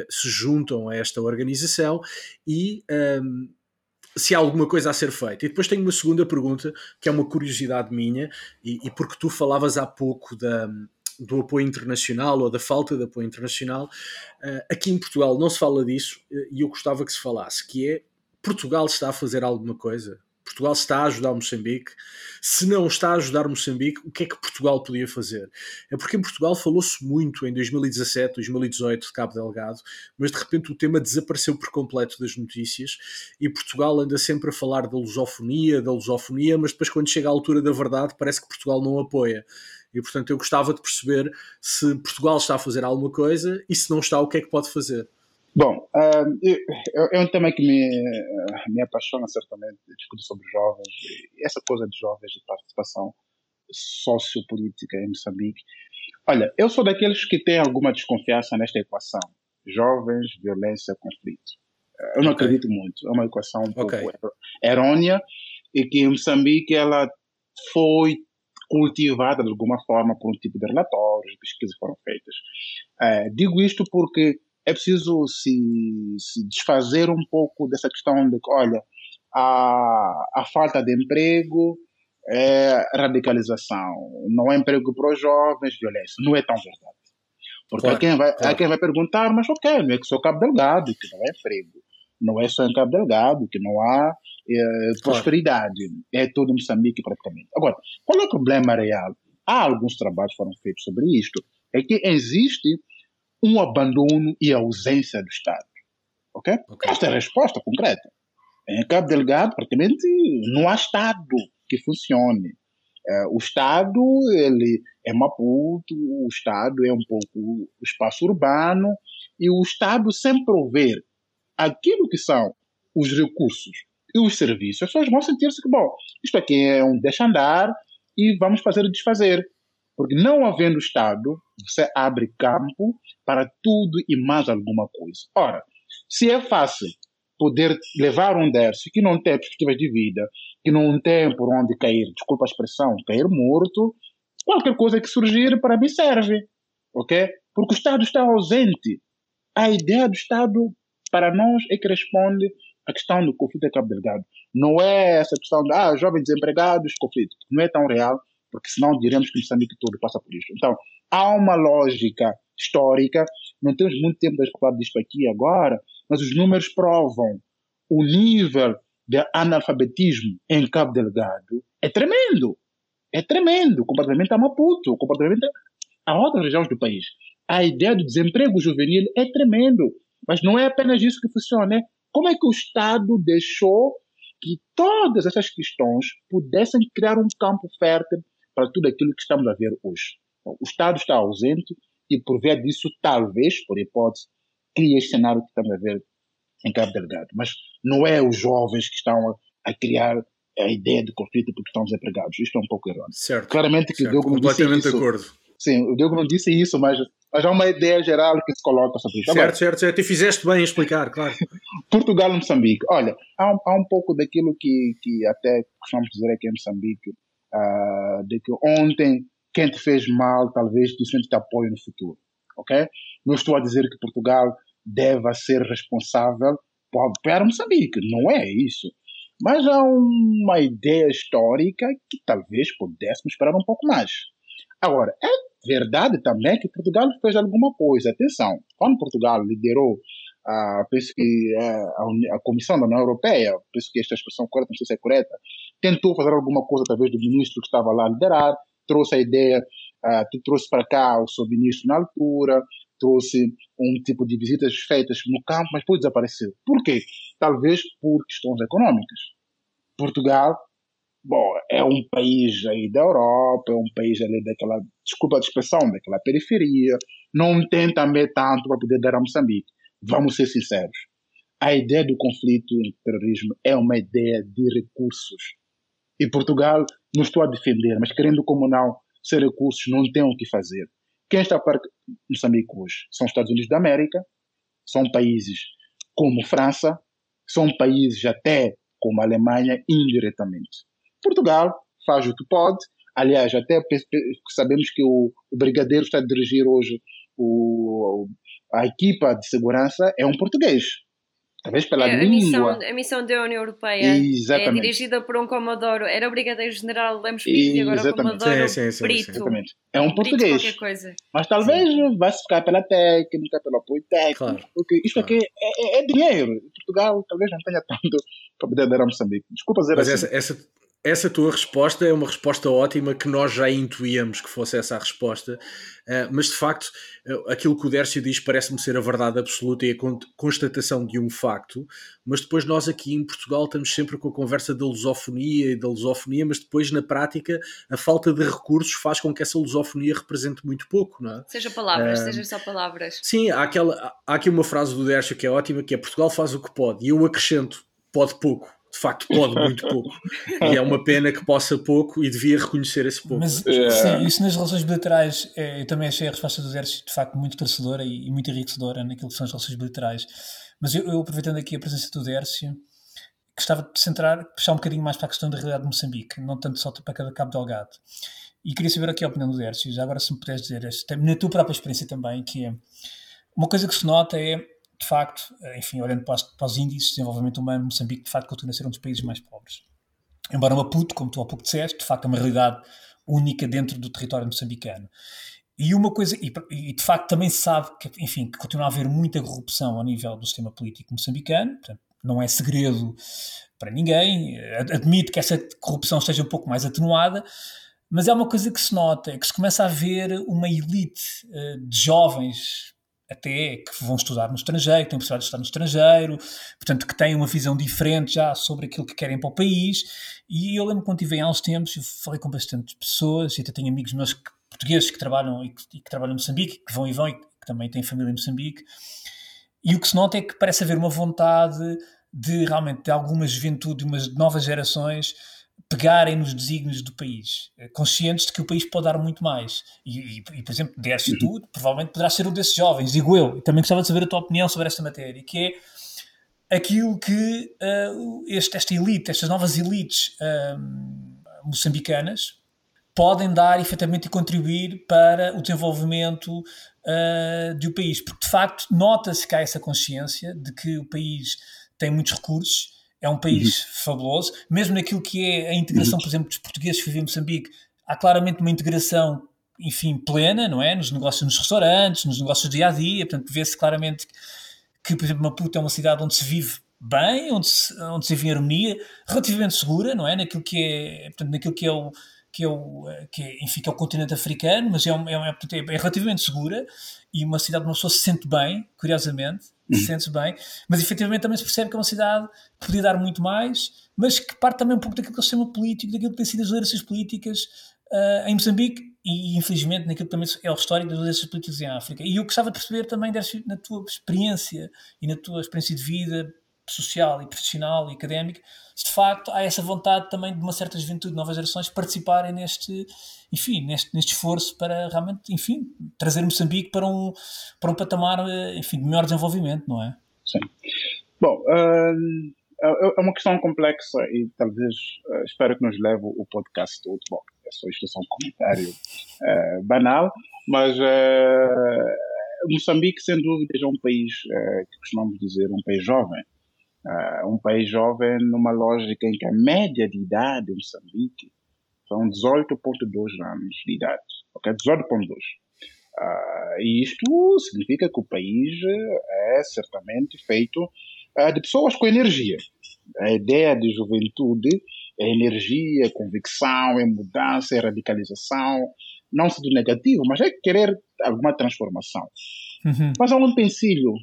se juntam a esta organização e um, se há alguma coisa a ser feita. E depois tenho uma segunda pergunta, que é uma curiosidade minha, e, e porque tu falavas há pouco da, do apoio internacional ou da falta de apoio internacional, uh, aqui em Portugal não se fala disso uh, e eu gostava que se falasse, que é Portugal está a fazer alguma coisa Portugal está a ajudar Moçambique. Se não está a ajudar Moçambique, o que é que Portugal podia fazer? É porque em Portugal falou-se muito em 2017, 2018 de Cabo Delgado, mas de repente o tema desapareceu por completo das notícias e Portugal anda sempre a falar da lusofonia, da lusofonia, mas depois quando chega à altura da verdade parece que Portugal não apoia. E portanto eu gostava de perceber se Portugal está a fazer alguma coisa e se não está, o que é que pode fazer. Bom, uh, é um tema que me, me apaixona certamente, discutir sobre jovens, essa coisa de jovens de participação sociopolítica em Moçambique. Olha, eu sou daqueles que têm alguma desconfiança nesta equação. Jovens, violência, conflito. Eu não okay. acredito muito. É uma equação um okay. pouco errônea e que em Moçambique ela foi cultivada de alguma forma por um tipo de relatórios, pesquisas foram feitas. Uh, digo isto porque é preciso se, se desfazer um pouco dessa questão de que, olha, a, a falta de emprego é radicalização, não é emprego para os jovens, violência. Não é tão verdade. Porque claro, há, quem vai, claro. há quem vai perguntar, mas ok, não é que sou Cabo Delgado, que não é emprego. Não é só em Cabo Delgado, que não há é, prosperidade. É todo Moçambique praticamente. Agora, qual é o problema real? Há alguns trabalhos que foram feitos sobre isto. É que existe um abandono e ausência do Estado. Ok? okay. Esta é a resposta concreta. Em Cabo Delgado, praticamente, não há Estado que funcione. É, o Estado ele é Maputo, o Estado é um pouco o espaço urbano e o Estado sem prover aquilo que são os recursos e os serviços, as pessoas vão sentir-se que, bom, isto aqui é um deixa andar e vamos fazer desfazer. Porque não havendo Estado, você abre campo para tudo e mais alguma coisa. Ora, se é fácil poder levar um Dércio que não tem perspectivas de vida, que não tem por onde cair, desculpa a expressão, cair morto, qualquer coisa que surgir para mim serve. Ok? Porque o Estado está ausente. A ideia do Estado para nós é que responde à questão do conflito de Cabo Delgado. Não é essa questão de ah, jovens desempregados, conflito. Não é tão real porque senão diremos que Moçambique todo passa por isto. Então, há uma lógica histórica, não temos muito tempo de falar disto aqui agora, mas os números provam o nível de analfabetismo em Cabo Delgado é tremendo. É tremendo, completamente a Maputo, completamente a outras regiões do país. A ideia do desemprego juvenil é tremendo, mas não é apenas isso que funciona. É como é que o Estado deixou que todas essas questões pudessem criar um campo fértil para tudo aquilo que estamos a ver hoje. Então, o Estado está ausente e, por via disso, talvez, por hipótese, cria este cenário que estamos a ver em Cabo Delgado. Mas não é os jovens que estão a, a criar a ideia de conflito porque estão desempregados. Isto é um pouco errado. Certo. Claramente que certo. Diogo Completamente de acordo. Sim, o Diogo não disse isso, mas, mas há uma ideia geral que se coloca sobre isso. Certo, Agora, certo, certo. E fizeste bem em explicar, claro. Portugal e Moçambique. Olha, há um, há um pouco daquilo que, que até costumamos dizer aqui em Moçambique, de que ontem quem te fez mal talvez te sente apoio no futuro, ok? Não estou a dizer que Portugal deva ser responsável para Moçambique, não é isso. Mas há uma ideia histórica que talvez pudéssemos esperar um pouco mais. Agora, é verdade também que Portugal fez alguma coisa. Atenção, quando Portugal liderou a, penso que é, a, a, Comissão da União Europeia, penso que esta expressão correta, não sei se é correta, tentou fazer alguma coisa através do ministro que estava lá a liderar, trouxe a ideia, uh, trouxe para cá o seu ministro na altura, trouxe um tipo de visitas feitas no campo, mas depois desapareceu. Por quê? Talvez por questões econômicas. Portugal, bom, é um país aí da Europa, é um país ali daquela, desculpa a expressão, daquela periferia, não tem também tanto para poder dar a Moçambique. Vamos ser sinceros. A ideia do conflito e terrorismo é uma ideia de recursos e Portugal, não estou a defender, mas querendo como não ser recursos, não tem o que fazer. Quem está para Moçambique hoje são os Estados Unidos da América, são países como França, são países até como a Alemanha indiretamente. Portugal faz o que pode, aliás, até sabemos que o, o brigadeiro está a dirigir hoje o, a equipa de segurança é um português. talvez pela É, a, língua. missão, a missão da União Europeia é Exatamente. dirigida por um Comodoro. Era o Brigadeiro-General Lemos Pires e agora o Exatamente. Comodoro Sim, sim, sim, Brito. sim. Exatamente. É um português. Mas talvez vai-se ficar pela técnica, pelo apoio técnico, Claro. porque isto Claro. aqui é, é- é dinheiro. Portugal talvez não tenha tanto para poder dar a Moçambique. Desculpa dizer Mas assim. essa, essa, essa tua resposta é uma resposta ótima que nós já intuíamos que fosse essa a resposta, eh, mas de facto eh, aquilo que o Dércio diz parece-me ser a verdade absoluta e a con- constatação de um facto, mas depois nós aqui em Portugal estamos sempre com a conversa da lusofonia e da lusofonia, mas depois na prática a falta de recursos faz com que essa lusofonia represente muito pouco, não é? Seja palavras, Ah. seja só palavras. Sim, há, aquela, há aqui uma frase do Dércio que é ótima, que é Portugal faz o que pode, e eu acrescento, pode pouco. De facto, pode muito pouco. E é uma pena que possa pouco e devia reconhecer esse pouco. Mas É. sim, isso nas relações bilaterais, eh, eu também achei a resposta do Exército de facto muito esclarecedora e, muito enriquecedora naquilo que são as relações bilaterais. Mas eu, eu, aproveitando aqui a presença do Dércio, gostava de centrar, puxar um bocadinho mais para a questão da realidade de Moçambique, não tanto só para cada Cabo Delgado. E queria saber aqui a opinião do Dércio, já agora se me puderes dizer, na tua própria experiência também, que é uma coisa que se nota é, de facto, eh, enfim, olhando para, as- para os índices de desenvolvimento humano, Moçambique de facto continua a ser um dos países mais pobres. Embora Maputo, como tu há pouco disseste, de facto é uma realidade única dentro do território moçambicano. E uma coisa, e, e de facto também se sabe que, enfim, que continua a haver muita corrupção ao nível do sistema político moçambicano, portanto, não é segredo para ninguém, ad- admito que essa corrupção esteja um pouco mais atenuada, mas é uma coisa que se nota, é que se começa a ver uma elite eh, de jovens até que vão estudar no estrangeiro, que têm possibilidade de estudar no estrangeiro, portanto que têm uma visão diferente já sobre aquilo que querem para o país, e eu lembro quando estive há uns tempos, eu falei com bastantes pessoas, e até tenho amigos meus que- portugueses que trabalham e que, e que trabalham em Moçambique, que vão e vão e que também têm família em Moçambique, e o que se nota é que parece haver uma vontade de realmente de alguma juventude, de umas novas gerações pegarem nos desígnios do país, eh, conscientes de que o país pode dar muito mais. E, e, e, por exemplo, Dércio, tu provavelmente poderás ser um desses jovens, digo eu, e também gostava de saber a tua opinião sobre esta matéria, que é aquilo que eh, este- esta elite, estas novas elites ahm, moçambicanas podem dar efetivamente e contribuir para o desenvolvimento uh, do país, porque de facto nota-se que há essa consciência de que o país tem muitos recursos, é um país fabuloso, mesmo naquilo que é a integração, por exemplo, dos portugueses que vivem em Moçambique, há claramente uma integração, enfim, plena, não é? Nos negócios, nos restaurantes, nos negócios do dia a dia, portanto, vê-se claramente que, por exemplo, Maputo é uma cidade onde se vive bem, onde se, onde se vive em harmonia, relativamente segura, não é? Naquilo que é, portanto, naquilo que é o que é o que é, enfim, que é o continente africano, mas é, um, é, um, é, é relativamente segura e uma cidade onde uma pessoa se sente bem, curiosamente, se sente bem, mas efetivamente também se percebe que é uma cidade que podia dar muito mais, mas que parte também um pouco daquilo que é o sistema político, daquilo que tem sido as lideranças políticas uh, em Moçambique e infelizmente naquilo que também é o histórico das lideranças políticas em África. E eu gostava de perceber também na tua experiência e na tua experiência de vida social e profissional e académico, se de facto há essa vontade também de uma certa juventude de novas gerações participarem neste, enfim, neste, neste esforço para realmente, enfim, trazer Moçambique para um, para um patamar, enfim, de melhor desenvolvimento, não é? Sim. Bom, uh, é uma questão complexa e talvez uh, espero que nos leve o podcast todo. Bom, é só isto, é um comentário uh, banal, mas Moçambique, sem dúvida, é um país que costumamos dizer um país jovem. Uh, um país jovem numa lógica em que a média de idade em Moçambique são 18,2 anos de idade, ok? 18,2. Uh, e isto significa que o país é certamente feito uh, de pessoas com energia. A ideia de juventude é energia, é convicção, é mudança, é radicalização, não sendo negativo, mas é querer alguma transformação. Uhum. Mas há um empecilho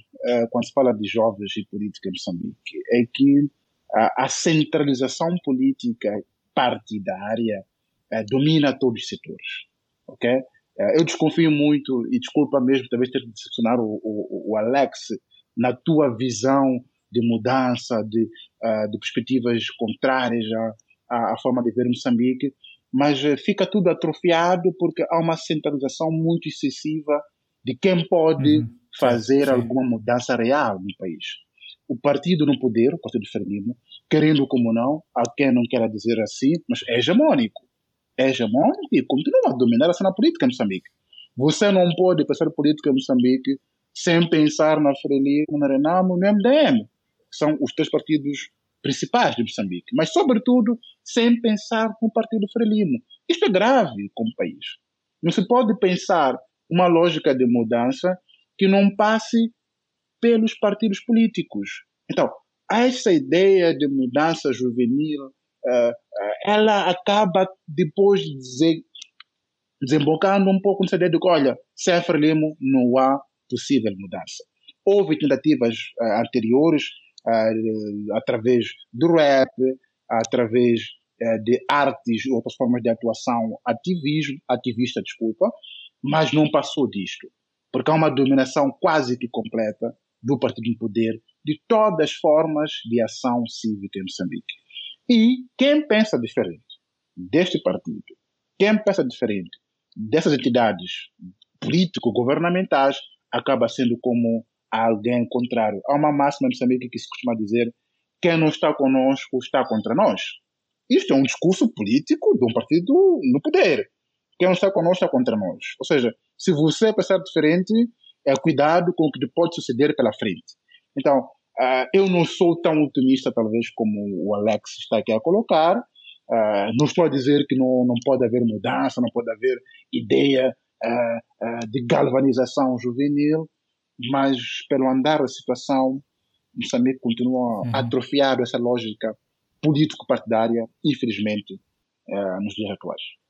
quando se fala de jovens e política em Moçambique, é que uh, a centralização política partidária uh, domina todos os setores, ok? eu desconfio muito, e desculpa mesmo talvez ter de decepcionar o, o, o, Alex na tua visão de mudança, de, de perspectivas contrárias à, à, forma de ver Moçambique, mas fica tudo atrofiado porque há uma centralização muito excessiva de quem pode uhum. Fazer sim. alguma mudança real no país. O partido no poder, o Partido Frelimo, querendo como não, há quem não queira dizer assim, mas é hegemônico. É hegemônico e continua a dominar a cena política em Moçambique. Você não pode pensar política em Moçambique sem pensar na Frelimo, na Renamo, no MDM. que são os três partidos principais de Moçambique, mas, sobretudo, sem pensar no Partido Frelimo. Isto é grave como país. Não se pode pensar uma lógica de mudança que não passe pelos partidos políticos. Então, essa ideia de mudança juvenil, uh, ela acaba depois de desembocando um pouco nessa ideia de que, olha, sem Frelimo não há possível mudança. Houve tentativas uh, anteriores através do rap, através de artes, outras formas de atuação, ativismo, ativista, desculpa, mas não passou disto, porque há uma dominação quase que completa do partido em poder de todas as formas de ação cívica em Moçambique. E quem pensa diferente deste partido, quem pensa diferente dessas entidades político-governamentais, acaba sendo como alguém contrário. Há uma máxima em Moçambique que se costuma dizer: quem não está conosco está contra nós. Isto é um discurso político de um partido no poder. Quem não está conosco está contra nós. Ou seja, se você pensar diferente, é cuidado com o que pode suceder pela frente. Então, uh, eu não sou tão otimista, talvez, como o Alex está aqui a colocar. Uh, não estou a dizer que não, não pode haver mudança, não pode haver ideia uh, de galvanização juvenil, mas pelo andar da situação, Moçambique continua uhum. atrofiado essa lógica político-partidária, infelizmente, nos dias atuais.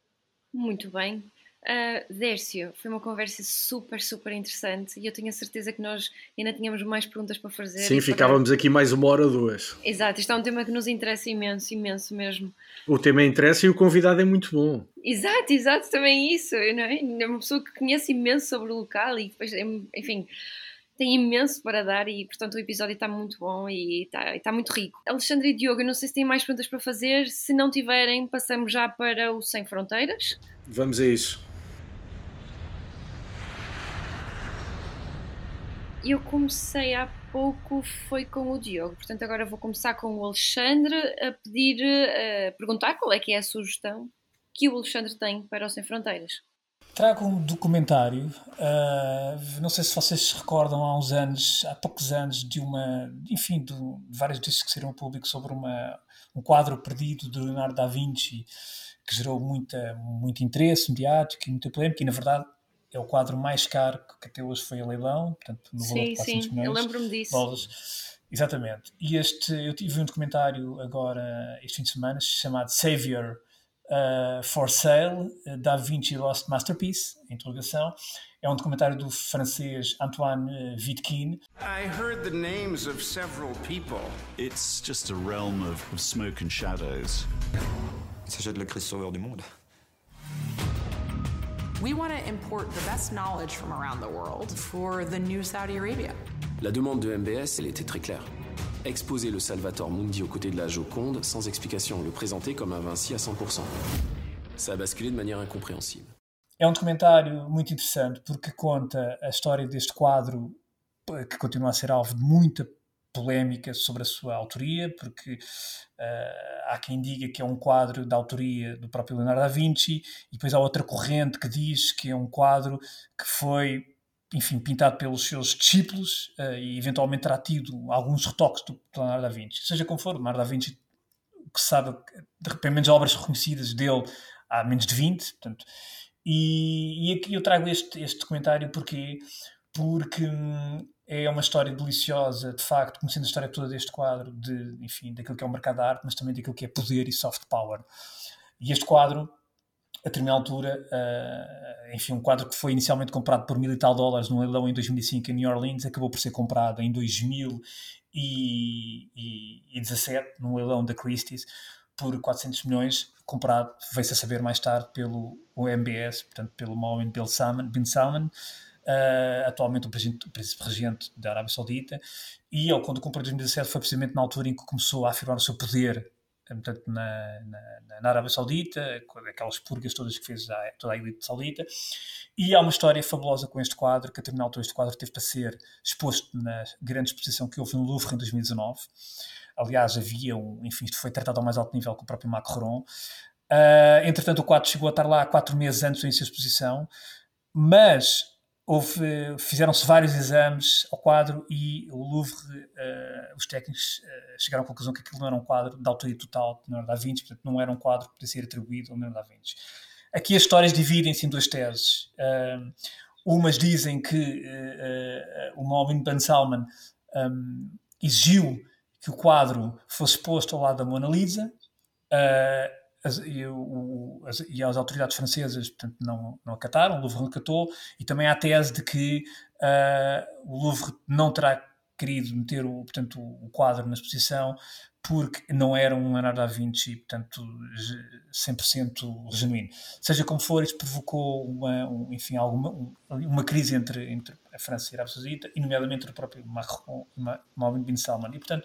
Muito bem. Uh, Dércio, foi uma conversa super, super interessante e eu tenho a certeza que nós ainda tínhamos mais perguntas para fazer. Sim, ficávamos aqui mais uma hora ou duas. Exato, isto é um tema que nos interessa imenso, imenso mesmo. O tema interessa e o convidado é muito bom. Exato, exato, também isso, não é? É uma pessoa que conhece imenso sobre o local e depois, enfim, tem imenso para dar e, portanto, o episódio está muito bom e está, está muito rico. Alexandre e Diogo, eu não sei se têm mais perguntas para fazer, se não tiverem, passamos já para o Sem Fronteiras. Vamos a isso. eu comecei há pouco foi com o Diogo, portanto agora vou começar com o Alexandre a pedir, a perguntar qual é que é a sugestão que o Alexandre tem para o Sem Fronteiras. Trago um documentário, uh, não sei se vocês se recordam há uns anos, há poucos anos, de uma, enfim, de, de vários discos que saíram público sobre uma, um quadro perdido de Leonardo da Vinci, que gerou muita, muito interesse mediático e muita polémica, e na verdade é o quadro mais caro que até hoje foi a leilão, portanto, no valor de 400 sim, milhões. eu lembro-me disso. Dólares. Exatamente. E este, eu tive um documentário agora, este fim de semana, chamado Savior uh, for Sale, Da Vinci Lost Masterpiece, interrogação. É um documentário do francês Antoine Vitkin. I heard the names of several people. It's just a realm of, of smoke and shadows. Il s'agit de le Christ sauveur du monde. We want to import the best knowledge from around the world for the new Saudi Arabia. La demande de MBS, elle était très claire. Exposer le Salvator Mundi aux côtés de la Joconde sans explication, le présenter comme un Vinci à 100%. Ça a basculé de manière incompréhensible. É um documentário muito interessante porque conta a história deste quadro que continua a ser alvo de muita polémica sobre a sua autoria, porque uh, há quem diga que é um quadro da autoria do próprio Leonardo da Vinci, e depois há outra corrente que diz que é um quadro que foi, enfim, pintado pelos seus discípulos uh, e eventualmente terá tido alguns retoques do Leonardo da Vinci. Seja como for, o Leonardo da Vinci, que sabe, de repente, menos obras reconhecidas dele há menos de 20, portanto. E, e aqui eu trago este, este documentário porque porque hum, é uma história deliciosa, de facto, conhecendo a história toda deste quadro, de, enfim, daquilo que é o mercado da arte, mas também daquilo que é poder e soft power. E este quadro, a determinada altura, uh, enfim, um quadro que foi inicialmente comprado por mil e tal dólares num leilão em 2005 em New Orleans, acabou por ser comprado em 2017 num leilão da Christie's por 400 milhões, comprado, veio-se a saber mais tarde pelo MBS, portanto pelo Mohammed bin Salman, bin Salman uh, atualmente o presidente, príncipe regente da Arábia Saudita, e ele, quando comprou em 2017, foi precisamente na altura em que começou a afirmar o seu poder portanto, na, na, na, Arábia Saudita, aquelas purgas todas que fez a, toda a elite saudita. E há uma história fabulosa com este quadro, que a determinada altura este quadro teve para ser exposto na grande exposição que houve no Louvre em 2019. Aliás, havia um, enfim, isto foi tratado ao mais alto nível com o próprio Macron. Uh, entretanto, o quadro chegou a estar lá quatro meses antes da exposição, mas fizeram-se vários exames ao quadro e o Louvre, uh, os técnicos uh, chegaram à conclusão que aquilo não era um quadro da autoria total de Leonardo da Vinci, portanto não era um quadro que podia ser atribuído ao Leonardo da Vinci. Aqui as histórias dividem-se em duas teses. Uh, umas dizem que o Mohamed Ben Salman um, exigiu que o quadro fosse posto ao lado da Mona Lisa, as, e, o, as, e, as, autoridades francesas portanto, não, não acataram, o Louvre não acatou, e também há a tese de que uh, o Louvre não terá querido meter o, portanto, o quadro na exposição porque não era um Leonardo da Vinci, portanto, 100% genuíno. Seja como for, isso provocou uma, um, enfim, alguma, uma crise entre, entre a França e a Arábia Saudita, e nomeadamente o próprio Macron e Mohammed bin Salman. E, portanto,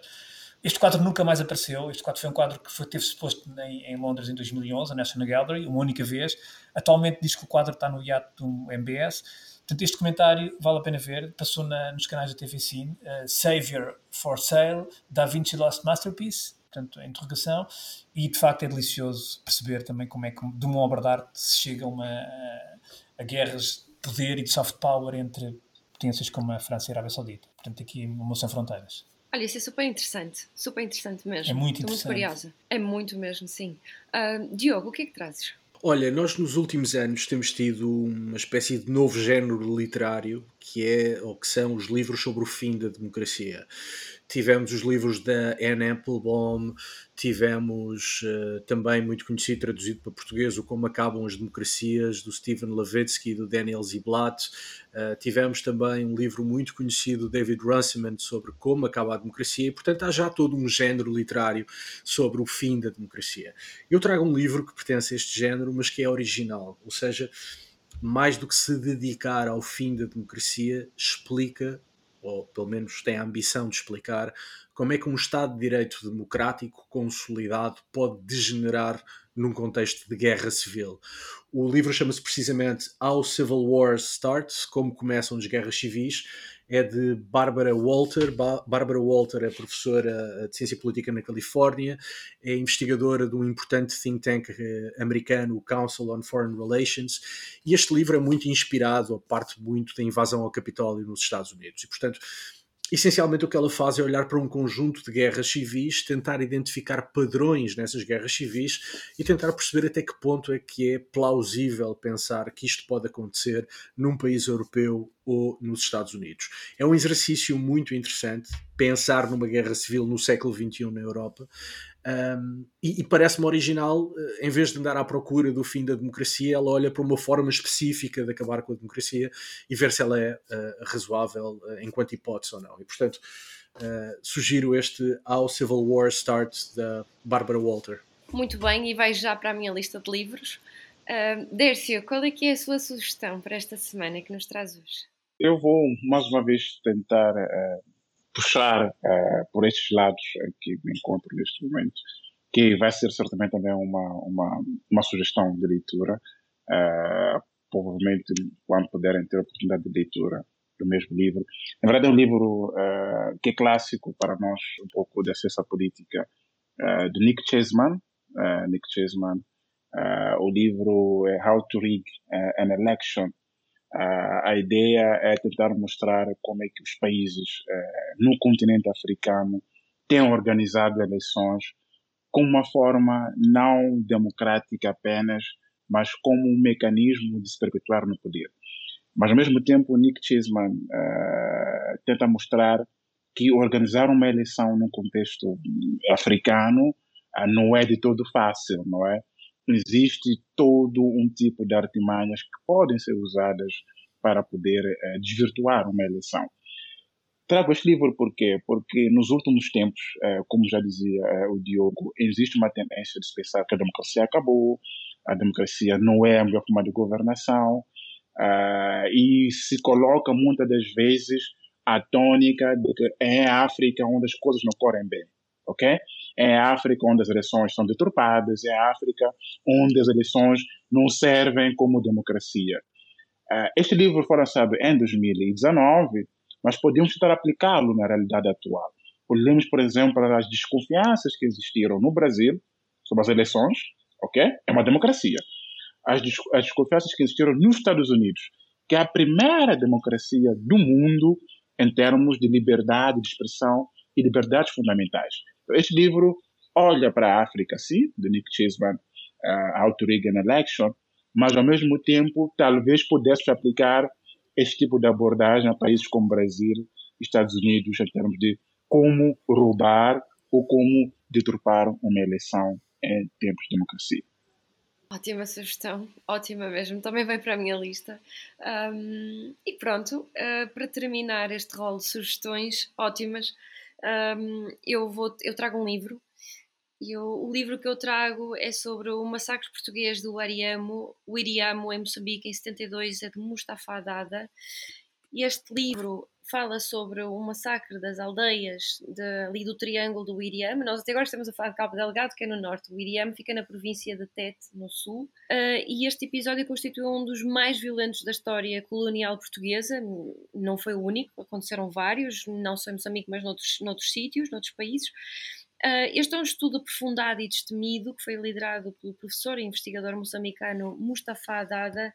este quadro nunca mais apareceu. Este quadro foi um quadro que foi, teve-se exposto em, em, Londres em 2011, a National Gallery, uma única vez. Atualmente diz que o quadro está no iate do MBS. Portanto, este comentário vale a pena ver. Passou na, nos canais da TV Cine. Uh, Savior for Sale, Da Vinci Lost Masterpiece. Portanto, a interrogação. E, de facto, é delicioso perceber também como é que, de uma obra de arte, se chega a, uma, a, a guerras de poder e de soft power entre potências como a França e a Arábia Saudita. Portanto, aqui, uma sem fronteiras. Olha, isso é super interessante, super interessante mesmo. É muito Estou interessante. muito curiosa. É muito mesmo, sim. Uh, Diogo, o que é que trazes? Olha, nós nos últimos anos temos tido uma espécie de novo género literário que é ou que são os livros sobre o fim da democracia tivemos os livros da Anne Applebaum, tivemos uh, também muito conhecido, traduzido para português, o Como Acabam as Democracias, do Stephen Levitsky e do Daniel Ziblatt. Uh, tivemos também um livro muito conhecido do David Runciman sobre como acaba a democracia, e portanto há já todo um género literário sobre o fim da democracia. Eu trago um livro que pertence a este género, mas que é original, ou seja, mais do que se dedicar ao fim da democracia, explica ou pelo menos tem a ambição de explicar, como é que um Estado de Direito democrático consolidado pode degenerar num contexto de guerra civil. O livro chama-se precisamente How Civil Wars Starts, Como Começam as Guerras Civis, é de Barbara Walter. Ba Barbara Walter é professora de Ciência Política na Califórnia, é investigadora de um importante think tank eh, americano, o Council on Foreign Relations, e este livro é muito inspirado, a parte muito da invasão ao Capitólio nos Estados Unidos. E, portanto, essencialmente o que ela faz é olhar para um conjunto de guerras civis, tentar identificar padrões nessas guerras civis e tentar perceber até que ponto é que é plausível pensar que isto pode acontecer num país europeu ou nos Estados Unidos. É um exercício muito interessante pensar numa guerra civil no século XXI na Europa um, e, e parece-me original, eh, em vez de andar à procura do fim da democracia, ela olha para uma forma específica de acabar com a democracia e ver se ela é uh, razoável uh, enquanto hipótese ou não. E, portanto, uh, sugiro este How Civil War Starts, da Barbara Walter. Muito bem, e vai já para a minha lista de livros. Uh, Dércio, qual é que é a sua sugestão para esta semana que nos traz hoje? Eu vou, mais uma vez, tentar puxar uh, por estes lados que me encontro neste momento, que vai ser certamente também uma, uma, uma sugestão de leitura. Uh, provavelmente, quando puderem ter a oportunidade de leitura do mesmo livro. Na verdade, é um livro uh, que é clássico para nós, um pouco de acesso à política, uh, de Nick Cheesman. Nick Cheesman. o livro é How to Rig an Election a ideia é tentar mostrar como é que os países eh, no continente africano têm organizado eleições com uma forma não democrática apenas, mas como um mecanismo de se perpetuar no poder. Mas, ao mesmo tempo, Nick Cheesman uh, tenta mostrar que organizar uma eleição num contexto africano uh, não é de todo fácil, não é? Existe todo um tipo de artimanhas que podem ser usadas para poder eh, desvirtuar uma eleição. Trago este livro por quê? Porque nos últimos tempos, eh, como já dizia eh, o Diogo, existe uma tendência de se pensar que a democracia acabou, a democracia não é a melhor forma de governação, e se coloca muitas das vezes a tônica de que é a África onde as coisas não correm bem ok? É a África onde as eleições são deturpadas, é a África onde as eleições não servem como democracia. Uh, este livro foi lançado em 2019, mas podemos tentar aplicá-lo na realidade atual. Olhamos, por exemplo, as desconfianças que existiram no Brasil sobre as eleições, ok? É uma democracia. As, as desconfianças que existiram nos Estados Unidos que é a primeira democracia do mundo em termos de liberdade de expressão e liberdades fundamentais. Este livro olha para a África, sim, de Nick Chisman, uh, How to Reagan Election, mas ao mesmo tempo talvez pudesse aplicar este tipo de abordagem a países como Brasil, Estados Unidos, em termos de como roubar ou como deturpar uma eleição em tempos de democracia. Ótima sugestão, ótima mesmo, também vem para a minha lista. Um, e pronto, uh, para terminar este rol de sugestões ótimas, um, eu, vou, eu trago um livro. E eu, o livro que eu trago é sobre o massacre português do Ariamo, o Iriamo, em Moçambique, em 72, é de Mustafa Haddad. E este livro fala sobre o massacre das aldeias de, ali do Triângulo do Iriam. Nós até agora estamos a falar de Cabo Delgado, que é no norte. O Iriam fica na província de Tete, no sul. Uh, e este episódio constituiu um dos mais violentos da história colonial portuguesa. Não foi o único, aconteceram vários, não só em Moçambique, mas noutros, noutros sítios, noutros países. Uh, este é um estudo aprofundado e destemido que foi liderado pelo professor e investigador moçambicano Mustafa Dada.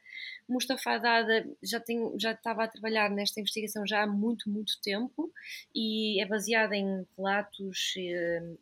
Mustafa Dada já, já estava a trabalhar nesta investigação já há muito, muito tempo e é baseada em relatos uh,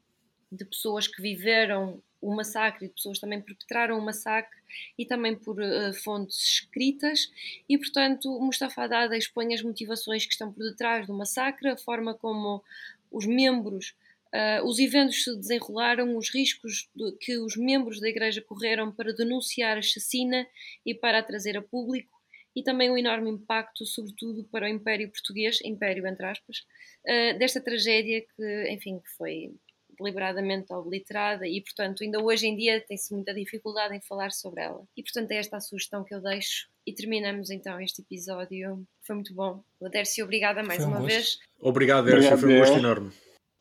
de pessoas que viveram o massacre, de pessoas também perpetraram o massacre e também por uh, fontes escritas e, portanto, Mustafa Dada expõe as motivações que estão por detrás do massacre, a forma como os membros Uh, os eventos se desenrolaram, os riscos de, que os membros da Igreja correram para denunciar a chacina e para a trazer a público, e também o enorme impacto, sobretudo para o Império Português, Império entre aspas, uh, desta tragédia que, enfim, foi deliberadamente obliterada e, portanto, ainda hoje em dia tem-se muita dificuldade em falar sobre ela. E, portanto, é esta a sugestão que eu deixo. E terminamos então este episódio. Foi muito bom. Dércio, obrigada mais uma vez. Obrigado, Dércio. Foi um gosto enorme.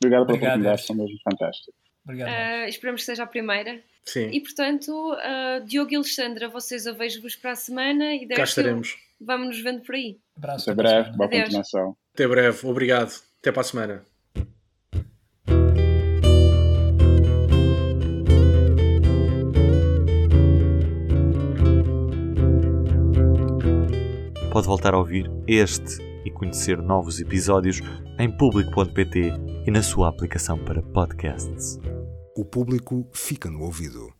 Obrigado pela oportunidade, são mesmo fantásticos. Uh, esperamos que seja a primeira. Sim. E portanto, uh, Diogo e Alexandra, vocês eu vejo-vos para a semana e Cá estaremos. Vamos nos vendo por aí. Abraço. Até breve, boa Adeus. continuação. Até breve, obrigado. Até para a semana. Pode voltar a ouvir este e conhecer novos episódios em público.pt e na sua aplicação para podcasts. O público fica no ouvido.